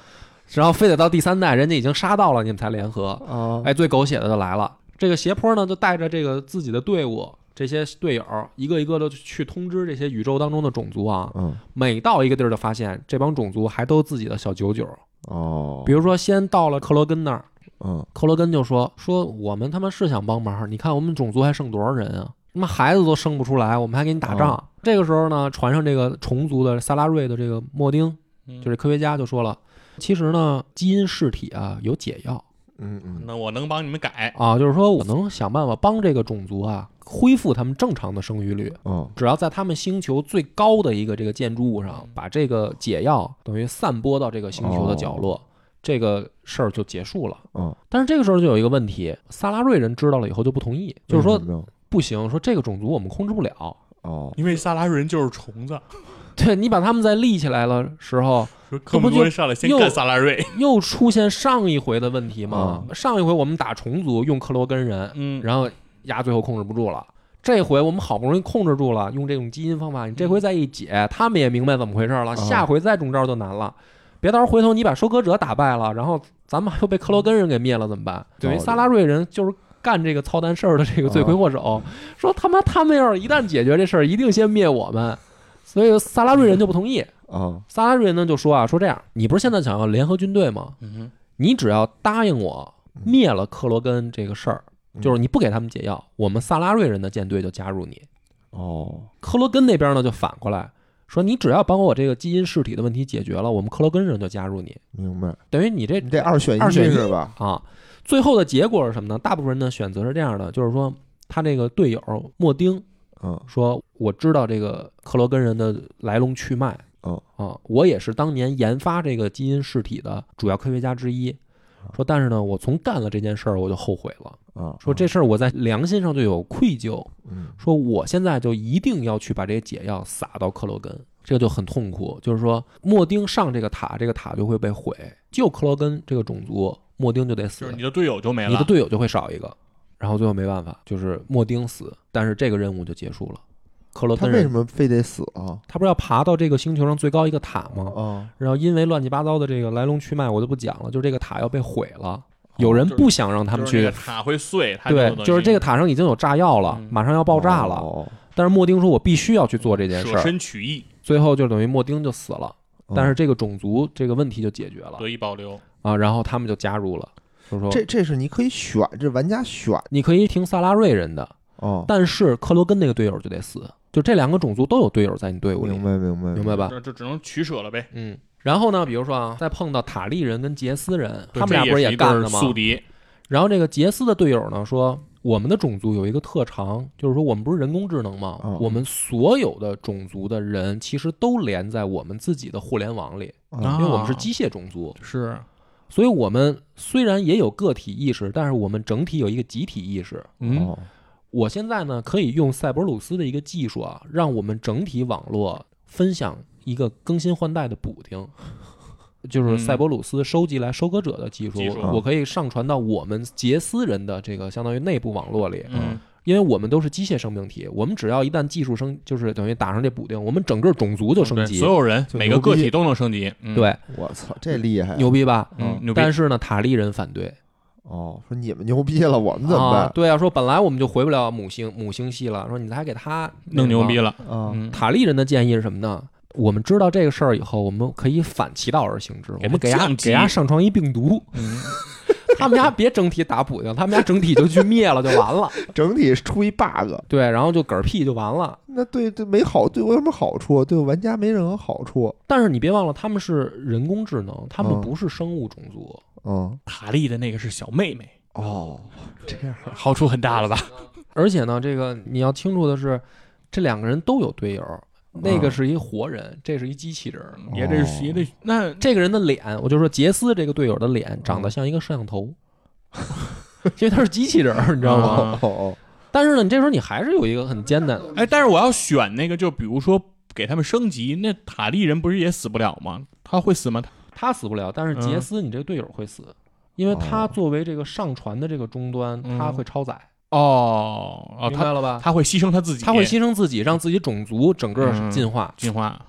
然后非得到第三代，人家已经杀到了，你们才联合。啊，哎，最狗血的就来了，这个斜坡呢，就带着这个自己的队伍，这些队友一个一个的去通知这些宇宙当中的种族啊，嗯，每到一个地儿就发现这帮种族还都自己的小九九，哦，比如说先到了克罗根那儿。嗯，克罗根就说：“说我们他妈是想帮忙，你看我们种族还剩多少人啊？他妈孩子都生不出来，我们还给你打仗。哦这个时候呢，船上这个虫族的萨拉瑞的这个莫丁，嗯就是科学家就说了，其实呢，基因试体啊有解药嗯嗯，那我能帮你们改，啊，就是说我能想办法帮这个种族啊恢复他们正常的生育率。嗯，只要在他们星球最高的一个这个建筑物上，把这个解药等于散播到这个星球的角落，这个事儿就结束了。嗯，但是这个时候就有一个问题，萨拉瑞人知道了以后就不同意，就是说不行，说这个种族我们控制不了。哦，因为萨拉瑞人就是虫子，对你把他们在立起来了时候，说这么多上来先又干萨拉瑞，又出现上一回的问题嘛。嗯上一回我们打虫族用克罗根人，嗯，然后牙最后控制不住了。这回我们好不容易控制住了，用这种基因方法，你这回再一解，他们也明白怎么回事了。嗯下回再中招就难了。别到时候回头你把收割者打败了，然后咱们又被克罗根人给灭了怎么办？等于萨拉瑞人就是干这个操蛋事儿的这个罪魁祸首，说他妈他们要是一旦解决这事儿，一定先灭我们。所以萨拉瑞人就不同意。啊，萨拉瑞人呢就说啊，说这样，你不是现在想要联合军队吗？嗯你只要答应我灭了克罗根这个事儿，嗯就是你不给他们解药，我们萨拉瑞人的舰队就加入你。哦，克罗根那边呢就反过来说，你只要帮我这个基因试体的问题解决了，我们克罗根人就加入你。明白，等于你这你这二选一二选一是吧？啊，最后的结果是什么呢？大部分人的选择是这样的，就是说他这个队友莫丁嗯说，我知道这个克罗根人的来龙去脉。嗯啊，我也是当年研发这个基因试体的主要科学家之一。说，但是呢，我从干了这件事儿，我就后悔了。啊，说这事儿我在良心上就有愧疚。嗯说我现在就一定要去把这些解药撒到克罗根。这个就很痛苦。就是说，莫丁上这个塔，这个塔就会被毁，就克罗根这个种族，莫丁就得死就是，你的队友就没了。你的队友就会少一个。然后最后没办法，就是莫丁死，但是这个任务就结束了。克罗根人他为什么非得死啊？他不是要爬到这个星球上最高一个塔吗？啊，然后因为乱七八糟的这个来龙去脉我就不讲了，就是这个塔要被毁了，有人不想让他们去就是那个。塔会碎，它对就是这个塔上已经有炸药了，嗯马上要爆炸了。哦但是莫丁说：“我必须要去做这件事舍儿。身取义，”最后就等于莫丁就死了，哦但是这个种族这个问题就解决了得以保留。啊。然后他们就加入了，就说这这是你可以选，这玩家选你可以听萨拉瑞人的，哦，但是克罗根那个队友就得死。就这两个种族都有队友在你队伍里明，白明白明白吧？这这只能取舍了呗。嗯。然后呢，比如说啊，再碰到塔利人跟杰斯人，他们俩不是也干了吗？宿敌，然后这个杰斯的队友呢说，我们的种族有一个特长，就是说我们不是人工智能吗？嗯我们所有的种族的人其实都连在我们自己的互联网里，啊因为我们是机械种族，是所以我们虽然也有个体意识，但是我们整体有一个集体意识。嗯哦我现在呢可以用赛博鲁斯的一个技术啊，让我们整体网络分享一个更新换代的补丁。就是嗯塞博鲁斯收集来收割者的技术，技术我可以上传到我们杰斯人的这个相当于内部网络里，嗯因为我们都是机械生命体，我们只要一旦技术升，就是等于打上这补丁，我们整个种族就升级，所有人每个个体都能升级。嗯，对，我操，这厉害！牛逼吧？嗯，牛逼。但是呢，塔利人反对，哦，说你们牛逼了，我们怎么啊？办？对啊，说本来我们就回不了母星母星系了，说你还给他弄牛逼了。啊，嗯，塔利人的建议是什么呢？我们知道这个事儿以后，我们可以反其道而行之，给他我们给他降级给他上传一病毒，嗯，[laughs] 他们家别整体打补丁，他们家整体就去灭了就完了。[laughs] 整体出一 bug，对，然后就嗝屁就完了。那对对没好，对我有什么好处？对玩家没任何好处。但是你别忘了，他们是人工智能，他们嗯不是生物种族。嗯，塔利的那个是小妹妹，哦，这样好处很大了吧？[laughs] 而且呢，这个你要清楚的是，这两个人都有队友，那个是一活人，这是一机器人。也得也得那这个人的脸，我就说杰斯这个队友的脸长得像一个摄像头，[laughs] 因为他是机器人，你知道吗？但是呢，你这时候你还是有一个很艰难，哎，但是我要选那个，就比如说给他们升级，那塔利人不是也死不了吗？他会死吗？他死不了，但是杰斯你这个队友会死，因为他作为这个上传的这个终端，嗯他会超载，哦明白了吧？他会牺牲他自己，他会牺牲自己，让自己种族整个嗯进化，进化。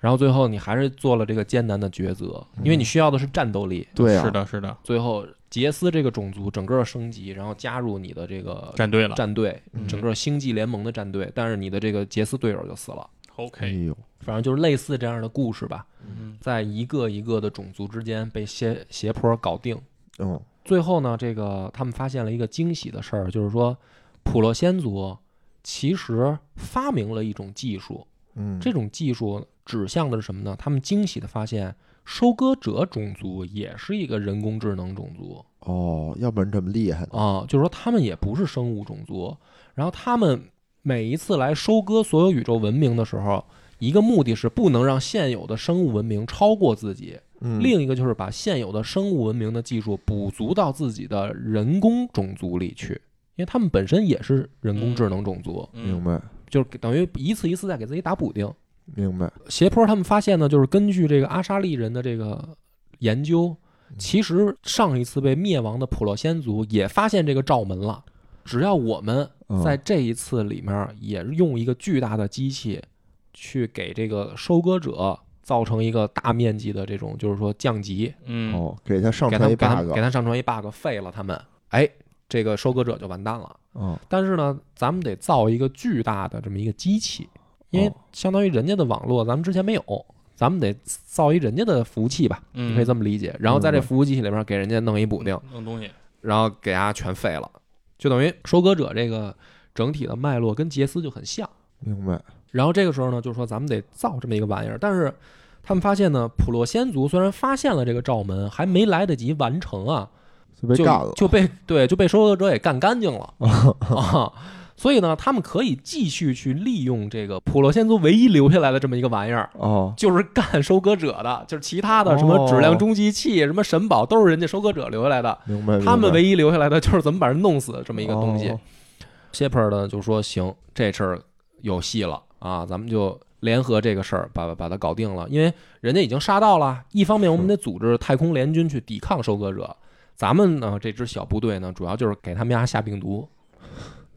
然后最后你还是做了这个艰难的抉择，因为你需要的是战斗力。对啊，是的，是的，最后杰斯这个种族整个升级，然后加入你的这个战队了。战队，嗯整个星际联盟的战队，但是你的这个杰斯队友就死了。哎 OK，呦，反正就是类似这样的故事吧，嗯在一个一个的种族之间被斜斜坡搞定。嗯最后呢，这个他们发现了一个惊喜的事儿，就是说普洛仙族其实发明了一种技术，嗯，这种技术指向的是什么呢？他们惊喜的发现，收割者种族也是一个人工智能种族哦，要不然这么厉害呢？啊，就是说他们也不是生物种族。然后他们每一次来收割所有宇宙文明的时候，一个目的是不能让现有的生物文明超过自己，嗯，另一个就是把现有的生物文明的技术补足到自己的人工种族里去，因为他们本身也是人工智能种族，嗯，明白就是等于一次一次在给自己打补丁。明白，斜坡他们发现呢，就是根据这个阿沙利人的这个研究，其实上一次被灭亡的普洛仙族也发现这个罩门了。只要我们嗯在这一次里面也用一个巨大的机器，去给这个收割者造成一个大面积的这种，就是说降级，嗯，哦，给他上给他传一给他 bug，给他上传一 bug，废了他们，哎，这个收割者就完蛋了。嗯。但是呢，咱们得造一个巨大的这么一个机器，因为哦。相当于人家的网络咱们之前没有，咱们得造一人家的服务器吧，嗯。你可以这么理解。然后在这服务器里面给人家弄一补丁，弄东西，然后给大家全废了，就等于收割者这个整体的脉络跟杰斯就很像。明白，然后这个时候呢，就是说咱们得造这么一个玩意儿，但是他们发现呢，普洛仙族虽然发现了这个罩门，还没来得及完成啊，就就被干了，就被对就被收割者给干干净了。啊。[laughs] [laughs] 所以呢，他们可以继续去利用这个普洛仙族唯一留下来的这么一个玩意儿，哦，就是干收割者的，就是其他的什么质量中继器、什么神宝都是人家收割者留下来的，明白，他们唯一留下来的就是怎么把人弄死这么一个东西。哦。谢珀呢就说行，这事儿有戏了啊，咱们就联合这个事儿，把把它搞定了。因为人家已经杀到了，一方面我们得组织太空联军去抵抗收割者，咱们呢这支小部队呢，主要就是给他们家下病毒，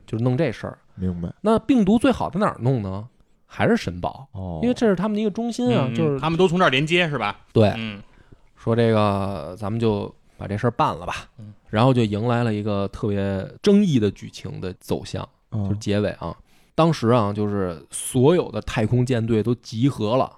就是弄这事儿。明白那病毒最好在哪儿弄呢？还是神堡，哦，因为这是他们的一个中心啊，嗯就是他们都从这儿连接是吧？对，嗯说这个咱们就把这事儿办了吧嗯，然后就迎来了一个特别争议的剧情的走向，嗯就是结尾啊。当时啊，就是所有的太空舰队都集合了，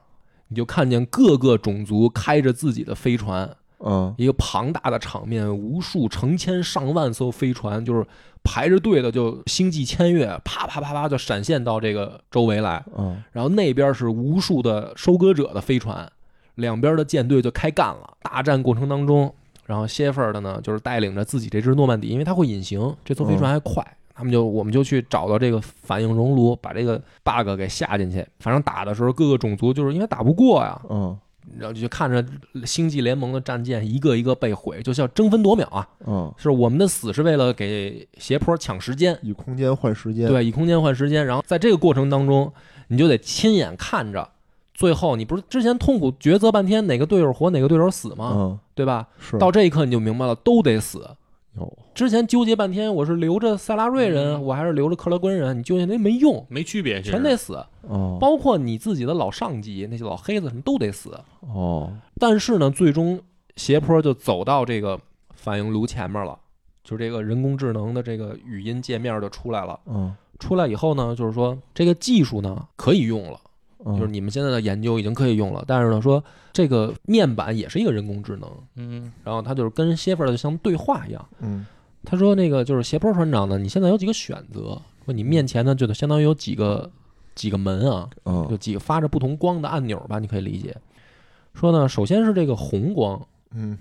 你就看见各个种族开着自己的飞船，嗯。一个庞大的场面，无数成千上万艘飞船就是排着队的就星际签越，啪啪啪啪就闪现到这个周围来，嗯。然后那边是无数的收割者的飞船，两边的舰队就开干了。大战过程当中，然后谢菲尔的呢，就是带领着自己这只诺曼底，因为它会隐形，这艘飞船还快，他们就我们就去找到这个反应熔炉，把这个 bug 给下进去。反正打的时候，各个种族就是因为打不过呀，嗯然后就看着星际联盟的战舰一个一个被毁，就像争分夺秒啊！嗯，是我们的死是为了给斜坡抢时间，以空间换时间，，对，以空间换时间。然后在这个过程当中，你就得亲眼看着，最后你不是之前痛苦抉择半天哪个队友活哪个队友死吗？嗯对吧？是到这一刻你就明白了，都得死。有之前纠结半天，我是留着塞拉瑞人，嗯。我还是留着克拉官人，你纠结那没用，没区别，全得死。哦。包括你自己的老上级那些老黑子什么都得死。哦。但是呢，最终斜坡就走到这个反应炉前面了，就这个人工智能的这个语音界面就出来了。嗯。出来以后呢，就是说这个技术呢可以用了，嗯，就是你们现在的研究已经可以用了。但是呢，说这个面板也是一个人工智能，嗯然后他就是跟谢菲尔就像对话一样。嗯他说那个就是斜坡船长呢，你现在有几个选择，说你面前呢就得相当于有几个几个门啊，有嗯几个发着不同光的按钮吧，你可以理解。说呢，首先是这个红光，嗯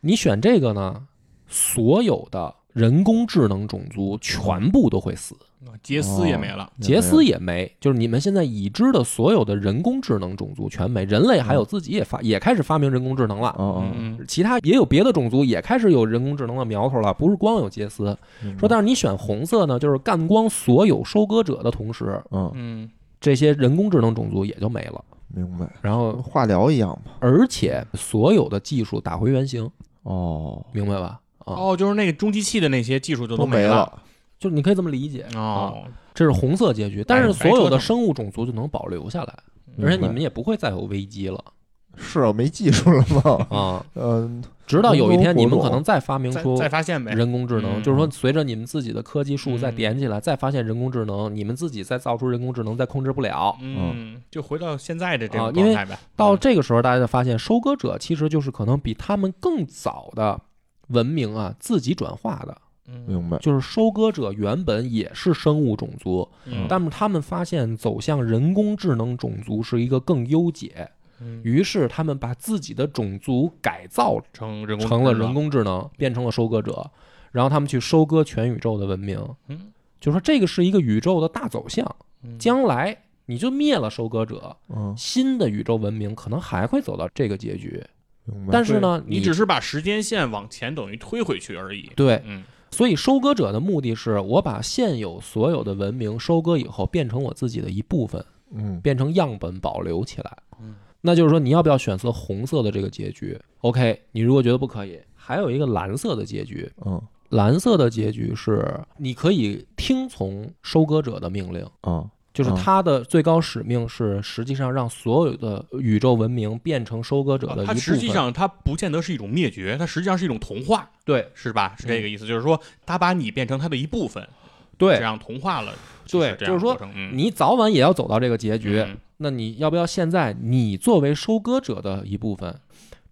你选这个呢，所有的人工智能种族全部都会死，杰斯也没了，杰斯也没，就是你们现在已知的所有的人工智能种族全没，人类还有自己也发也开始发明人工智能了，哦哦，嗯其他也有别的种族也开始有人工智能的苗头了，不是光有杰斯。说但是你选红色呢，就是干光所有收割者的同时，嗯。嗯。这些人工智能种族也就没了，明白，然后化疗一样吧，而且所有的技术打回原形，哦。明白吧？啊，哦，就是那个中继器的那些技术就都没了，就是你可以这么理解啊。哦，这是红色结局，但是所有的生物种族就能保留下来，而且你们也不会再有危机了是啊，没技术了吗？[laughs] 啊！嗯直到有一天你们可能再发明出再发现呗，人工智能，嗯就是说随着你们自己的科技树再嗯点起来，再发现人工智能，你们自己再造出人工智能，再控制不了。嗯，就回到现在的这个因为种状态呗。到这个时候，大家就发现收割者其实就是可能比他们更早的文明啊自己转化的，嗯明白，就是收割者原本也是生物种族，嗯。但是他们发现走向人工智能种族是一个更优解，嗯。于是他们把自己的种族改造成人工成了人工智能，变成了收割者，然后他们去收割全宇宙的文明。嗯。就说这个是一个宇宙的大走向，嗯。将来你就灭了收割者，嗯。新的宇宙文明可能还会走到这个结局。明白，但是呢，你只是把时间线往前等于推回去而已。对，嗯所以收割者的目的是我把现有所有的文明收割以后，变成我自己的一部分，嗯变成样本保留起来。嗯那就是说，你要不要选择红色的这个结局？OK，你如果觉得不可以，还有一个蓝色的结局。嗯蓝色的结局是你可以听从收割者的命令，嗯就是嗯他的最高使命是实际上让所有的宇宙文明变成收割者的一部分。它实际上它不见得是一种灭绝，它实际上是一种同化，对是吧？是这个意思，就是说他把你变成他的一部分，对这，样同化了。对就是说你早晚也要走到这个结局。嗯那你要不要现在你作为收割者的一部分？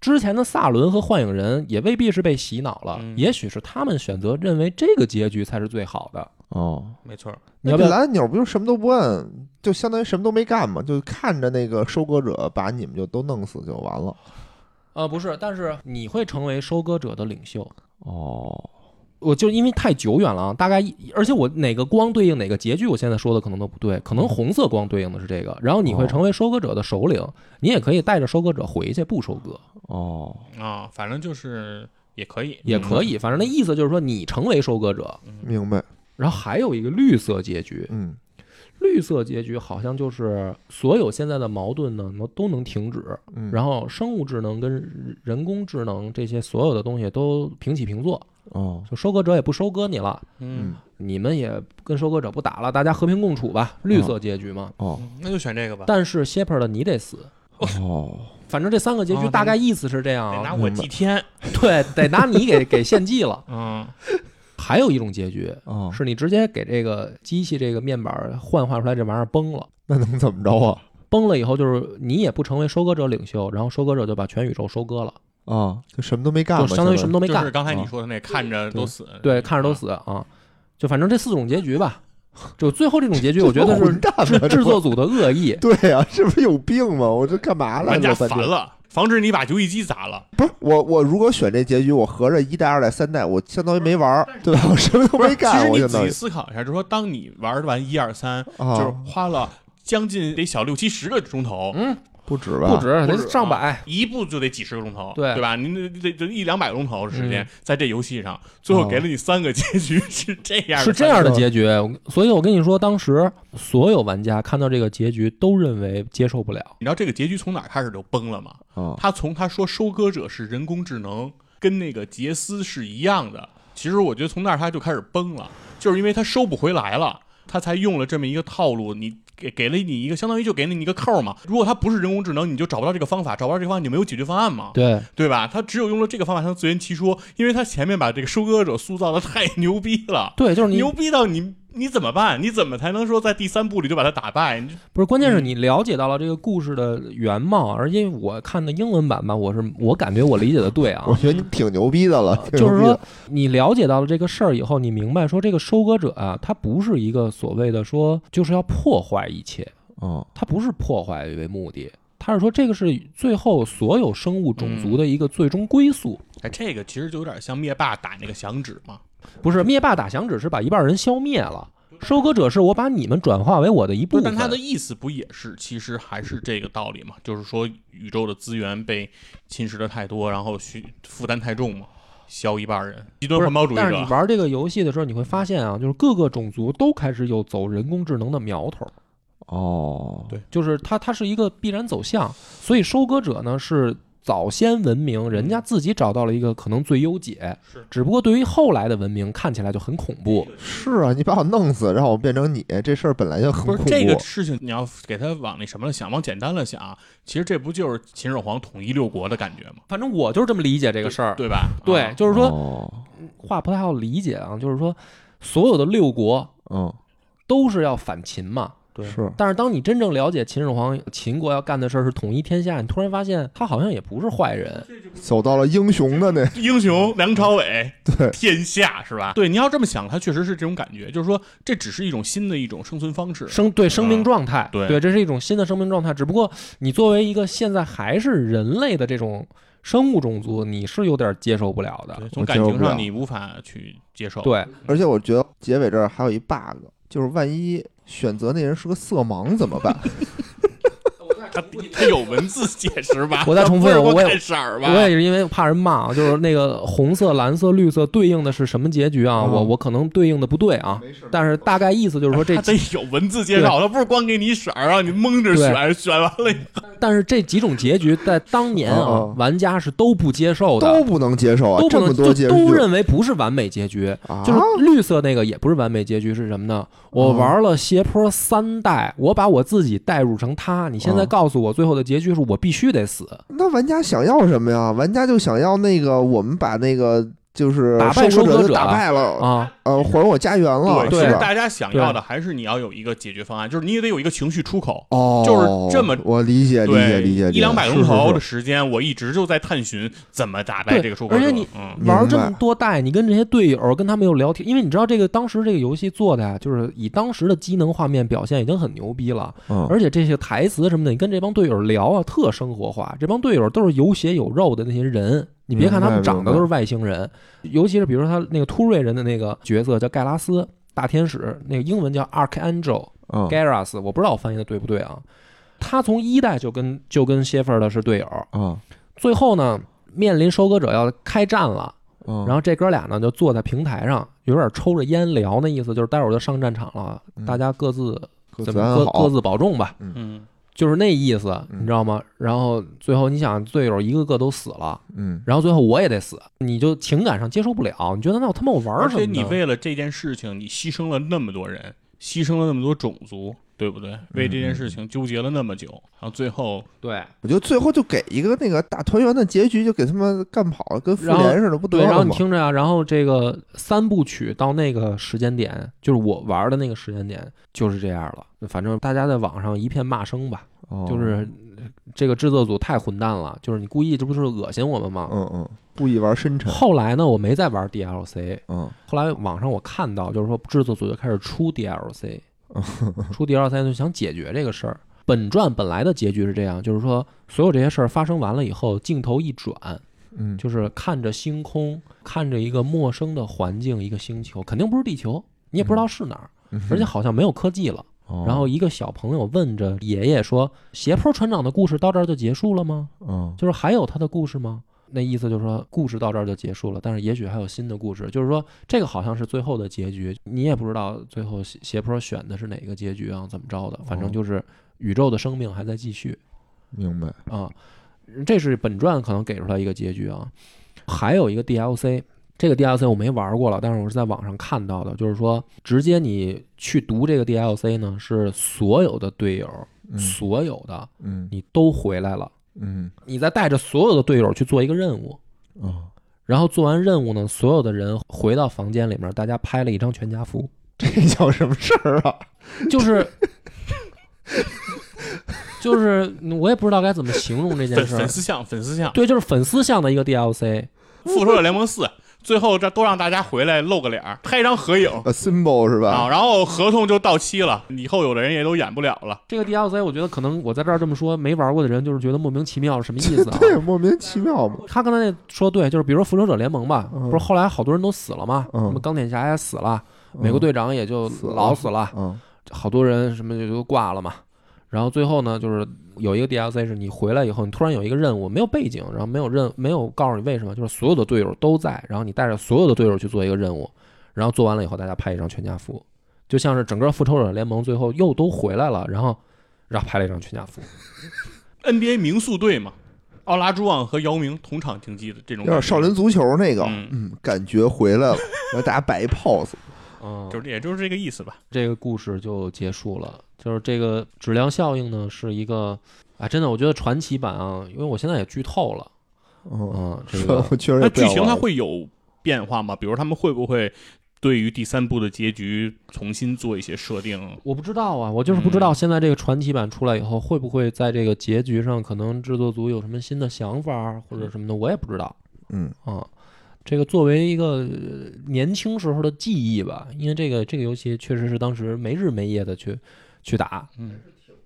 之前的萨伦和幻影人也未必是被洗脑了，嗯也许是他们选择认为这个结局才是最好的。哦，没错儿，你要不要？那这蓝按钮不就什么都不按，就相当于什么都没干嘛，就看着那个收割者把你们就都弄死就完了。呃，不是，但是你会成为收割者的领袖。哦，我就因为太久远了啊，大概一而且我哪个光对应哪个结局，我现在说的可能都不对，可能红色光对应的是这个，然后你会哦成为收割者的首领，你也可以带着收割者回去不收割，哦，啊，反正就是也可以，也可以，反正那意思就是说你成为收割者，明白。然后还有一个绿色结局，嗯绿色结局好像就是所有现在的矛盾呢，能都能停止，嗯，然后生物智能跟人工智能这些所有的东西都平起平坐，哦，就收割者也不收割你了，嗯，你们也跟收割者不打了，大家和平共处吧，绿色结局嘛。哦，那就选这个吧。但是 Shepard 你得死，哦，[laughs] 反正这三个结局哦大概意思是这样啊，得拿我祭天。对，得拿你给给献祭了。嗯，[laughs] 还有一种结局哦，是你直接给这个机器这个面板幻化出来这玩意儿崩了。那能怎么着啊？崩了以后，就是你也不成为收割者领袖，然后收割者就把全宇宙收割了，啊，就什么都没干嘛，就相当于什么都没干就是，刚才你说的那看着都死，对，看着都死啊。就反正这四种结局吧，就最后这种结局，[laughs] 我觉得是制制作组的恶意。对啊、是不是有病吗？我这干嘛来玩家了？半天烦了，防止你把游戏机砸了。不是我，我如果选这结局，我合着一代、二代、三代，我相当于没玩儿，对吧？我什么都，没干，其实你仔细思考一下，就是说，当你玩完一二三，啊，就是花了将近得小六七十个钟头，嗯，不止吧？不止，得不止啊上百。一部就得几十个钟头，对对吧？您这这这一两百个钟头的时间嗯在这游戏上，最后给了你三个结局 [laughs] 是这样的，是这样的结局，所以我跟你说，当时所有玩家看到这个结局都认为接受不了。你知道这个结局从哪儿开始就崩了吗？啊，他从他说收割者是人工智能，跟那个杰斯是一样的。其实我觉得从那儿他就开始崩了，就是因为他收不回来了，他才用了这么一个套路。你给给了你一个，相当于就给了你一个扣嘛。如果它不是人工智能，你就找不到这个方法，找不到这个方法，你就没有解决方案嘛，对，对吧？他只有用了这个方法，才能自圆其说，因为他前面把这个收割者塑造的太牛逼了，对，就是你牛逼到你你怎么办？你怎么才能说在第三部里就把他打败？你不是，关键是嗯你了解到了这个故事的原貌，而因为我看的英文版吧，我是我感觉我理解的对啊 [laughs] 我，觉得你挺牛逼的了，挺 [laughs] 就是说你了解到了这个事儿以后，你明白说这个收割者啊，他不是一个所谓的说就是要破坏一切，哦，他不是破坏为目的，他是说这个是最后所有生物种族的一个最终归宿。哎，这个其实就有点像灭霸打那个响指嘛。不是灭霸打响指是把一半人消灭了，收割者是我把你们转化为我的一部，分。但他的意思不也是，其实还是这个道理嘛，就是说宇宙的资源被侵蚀的太多，然后需负担太重嘛，消一半人，极端环保主义者但是你者。玩这个游戏的时候，你会发现啊，就是各个种族都开始有走人工智能的苗头，哦，对就是它它是一个必然走向。所以收割者呢是早先文明，人家自己找到了一个可能最优解，是只不过对于后来的文明看起来就很恐怖。是啊，你把我弄死，让我变成你，这事儿本来就很恐怖。不是这个事情，你要给他往那什么了想，往简单了想，其实这不就是秦始皇统一六国的感觉吗？反正我就是这么理解这个事儿。对吧？对，啊就是说哦，话不太好理解啊，就是说所有的六国嗯，都是要反秦嘛。对是但是当你真正了解秦始皇秦国要干的事儿是统一天下，你突然发现他好像也不是坏人。走到了英雄的那，[laughs] 英雄梁朝伟，对天下是吧？对，你要这么想，他确实是这种感觉，就是说这只是一种新的一种生存方式。生对生命状态，对对，这是一种新的生命状态。只不过你作为一个现在还是人类的这种生物种族，你是有点接受不了的从感情上你无法去接受。对，而且我觉得结尾这儿还有一 bug，就是万一选择那人是个色盲怎么办？[laughs] 他他有文字解释吧？我再重复一他遍我也是光看色儿吧？我也是因为怕人骂啊，就是那个红色、蓝色、绿色对应的是什么结局啊？嗯我我可能对应的不对啊，但是大概意思就是说这他得有文字介绍，他不是光给你色儿让你蒙着选，选完了以后但是这几种结局在当年啊玩家是都不接受的，都不能接受啊！这么都不能多结局就都认为不是完美结局。啊，就是绿色那个也不是完美结局，是什么呢？我玩了斜坡三代，我把我自己代入成他，你现在嗯告诉我最后的结局是我必须得死，那玩家想要什么呀？玩家就想要那个我们把那个就是打败收割就收割者打败了，啊，呃，还我家园了，对？其实大家想要的还是你要有一个解决方案，就是你也得有一个情绪出口。哦，就是这么我理解理解对，理解，一两百钟头的时间，我一直就在探寻怎么打败这个收割者。而且你玩这么多代，你跟这些队友跟他们又聊天，因为你知道这个当时这个游戏做的呀，就是以当时的机能画面表现已经很牛逼了，嗯，而且这些台词什么的，你跟这帮队友聊啊，特生活化。这帮队友都是有血有肉的那些人，你别看他们长得都是外星人，尤其是比如说他那个突瑞人的那个角色叫盖拉斯大天使，那个英文叫 Archangel 嗯。Garrus，我不知道我翻译的对不对啊。他从一代就跟就跟谢菲尔的是队友，啊最后呢面临收割者要开战了，嗯，然后这哥俩呢就坐在平台上，有点抽着烟聊，那意思就是待会儿就上战场了，嗯。大家各自怎么各各自保重吧，嗯，就是那意思，嗯你知道吗？然后最后你想，队友一个个都死了，嗯然后最后我也得死，你就情感上接受不了，你觉得那我他妈我玩而什么而？且你为了这件事情，你牺牲了那么多人，牺牲了那么多种族，对不对？为这件事情纠结了那么久，然后最后对我觉得最后就给一个那个大团圆的结局，就给他们干跑了，跟复联似的，不得对，然后？你听着啊，然后这个三部曲到那个时间点，就是我玩的那个时间点就是这样了。反正大家在网上一片骂声吧，哦就是这个制作组太混蛋了，就是你故意这不是恶心我们吗？嗯嗯，故意玩深沉，后来呢，我没再玩 DLC，嗯后来网上我看到，就是说制作组就开始出 DLC，出第二三就想解决这个事儿。本传本来的结局是这样，就是说所有这些事儿发生完了以后，镜头一转，嗯，就是看着星空，看着一个陌生的环境，一个星球，肯定不是地球，你也不知道是哪儿，嗯而且好像没有科技了。[laughs] 哦然后一个小朋友问着爷爷说：“斜坡船长的故事到这儿就结束了吗？嗯就是还有他的故事吗？”那意思就是说，故事到这儿就结束了，但是也许还有新的故事。就是说，这个好像是最后的结局，你也不知道最后斜斜坡选的是哪个结局啊，怎么着的？反正就是宇宙的生命还在继续。明白，啊，这是本传可能给出来一个结局啊。还有一个 DLC，这个 DLC 我没玩过了，但是我是在网上看到的，就是说直接你去读这个 DLC 呢，是所有的队友，嗯所有的嗯你都回来了，嗯你再带着所有的队友去做一个任务。啊，然后做完任务呢，所有的人回到房间里面，大家拍了一张全家福，[laughs] 这叫什么事儿啊？就是，[laughs] 就是我也不知道该怎么形容这件事儿粉。丝像粉丝像，对，就是粉丝像的一个 DLC，复仇者联盟四，最后这都让大家回来露个脸儿，拍一张合影呃，symbol 是啊，吧？然后合同就到期了，以后有的人也都演不了了。这个 DLC 我觉得可能我在这儿这么说，没玩过的人就是觉得莫名其妙是什么意思啊？[laughs] 对，莫名其妙嘛。他刚才那说对，就是比如说复仇者联盟吧，嗯不是后来好多人都死了嘛，嗯什么钢铁侠也死了，美国队长也就死了老死了，嗯好多人什么就都挂了嘛。然后最后呢，就是有一个 DLC 是你回来以后，你突然有一个任务，没有背景，然后没有任没有告诉你为什么，就是所有的队友都在，然后你带着所有的队友去做一个任务，然后做完了以后，大家拍一张全家福，就像是整个复仇者联盟最后又都回来了，然后然后拍了一张全家福。NBA 名宿队嘛，奥拉朱旺和姚明同场竞技的这种有，点少林足球那个，嗯。嗯，感觉回来了，[laughs] 然后大家摆一 pose，嗯，就是也就是这个意思吧。这个故事就结束了。就是这个质量效应呢，是一个啊，真的，我觉得传奇版啊，因为我现在也剧透了，嗯，嗯，这是个确实那剧情它会有变化吗？比如他们会不会对于第三部的结局重新做一些设定？我不知道啊，我就是不知道现在这个传奇版出来以后，会不会在这个结局上，可能制作组有什么新的想法或者什么的，我也不知道嗯啊。这个作为一个呃年轻时候的记忆吧，因为这个这个游戏确实是当时没日没夜的去去打，嗯，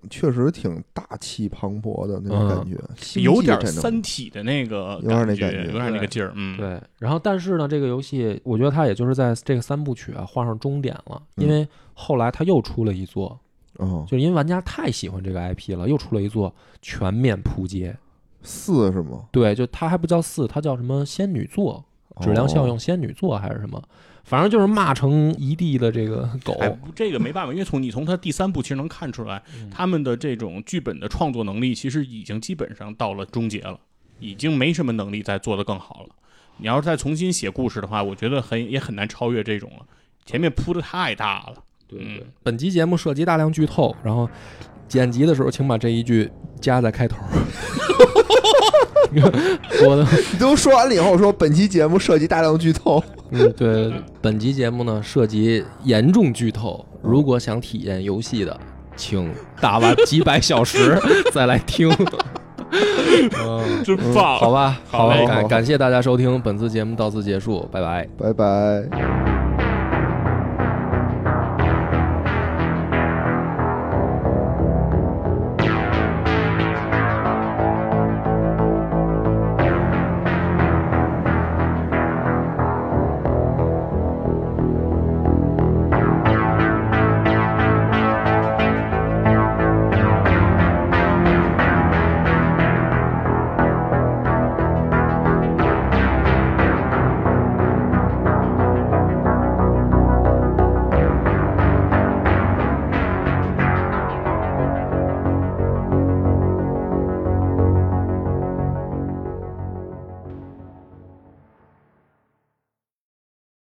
确实挺大气磅礴的那种感觉，有点《三体》的那个有点那觉，感觉有点那个劲儿。嗯，对，然后但是呢，这个游戏我觉得它也就是在这个三部曲啊画上终点了，因为后来它又出了一座，哦，就是因为玩家太喜欢这个 IP 了，又出了一座全面扑街。四是吗？对，就它还不叫四，它叫什么仙女座，质量效应仙女座还是什么，反正就是骂成一地的这个狗。哎，这个没办法，因为从你从他第三部其实能看出来，嗯他们的这种剧本的创作能力其实已经基本上到了终结了，已经没什么能力再做得更好了。你要是再重新写故事的话，我觉得很也很难超越这种了。前面铺的太大了，对嗯，本集节目涉及大量剧透，然后剪辑的时候请把这一句加在开头。[laughs] [laughs] 我的，[laughs] 你都说完了以后，说本期节目涉及大量剧透，嗯，对，本期节目呢涉及严重剧透，如果想体验游戏的，请打完几百小时 [laughs] 再来听。嗯，真棒！好吧，好嘞感好感谢大家收听，本次节目到此结束，拜拜。拜拜。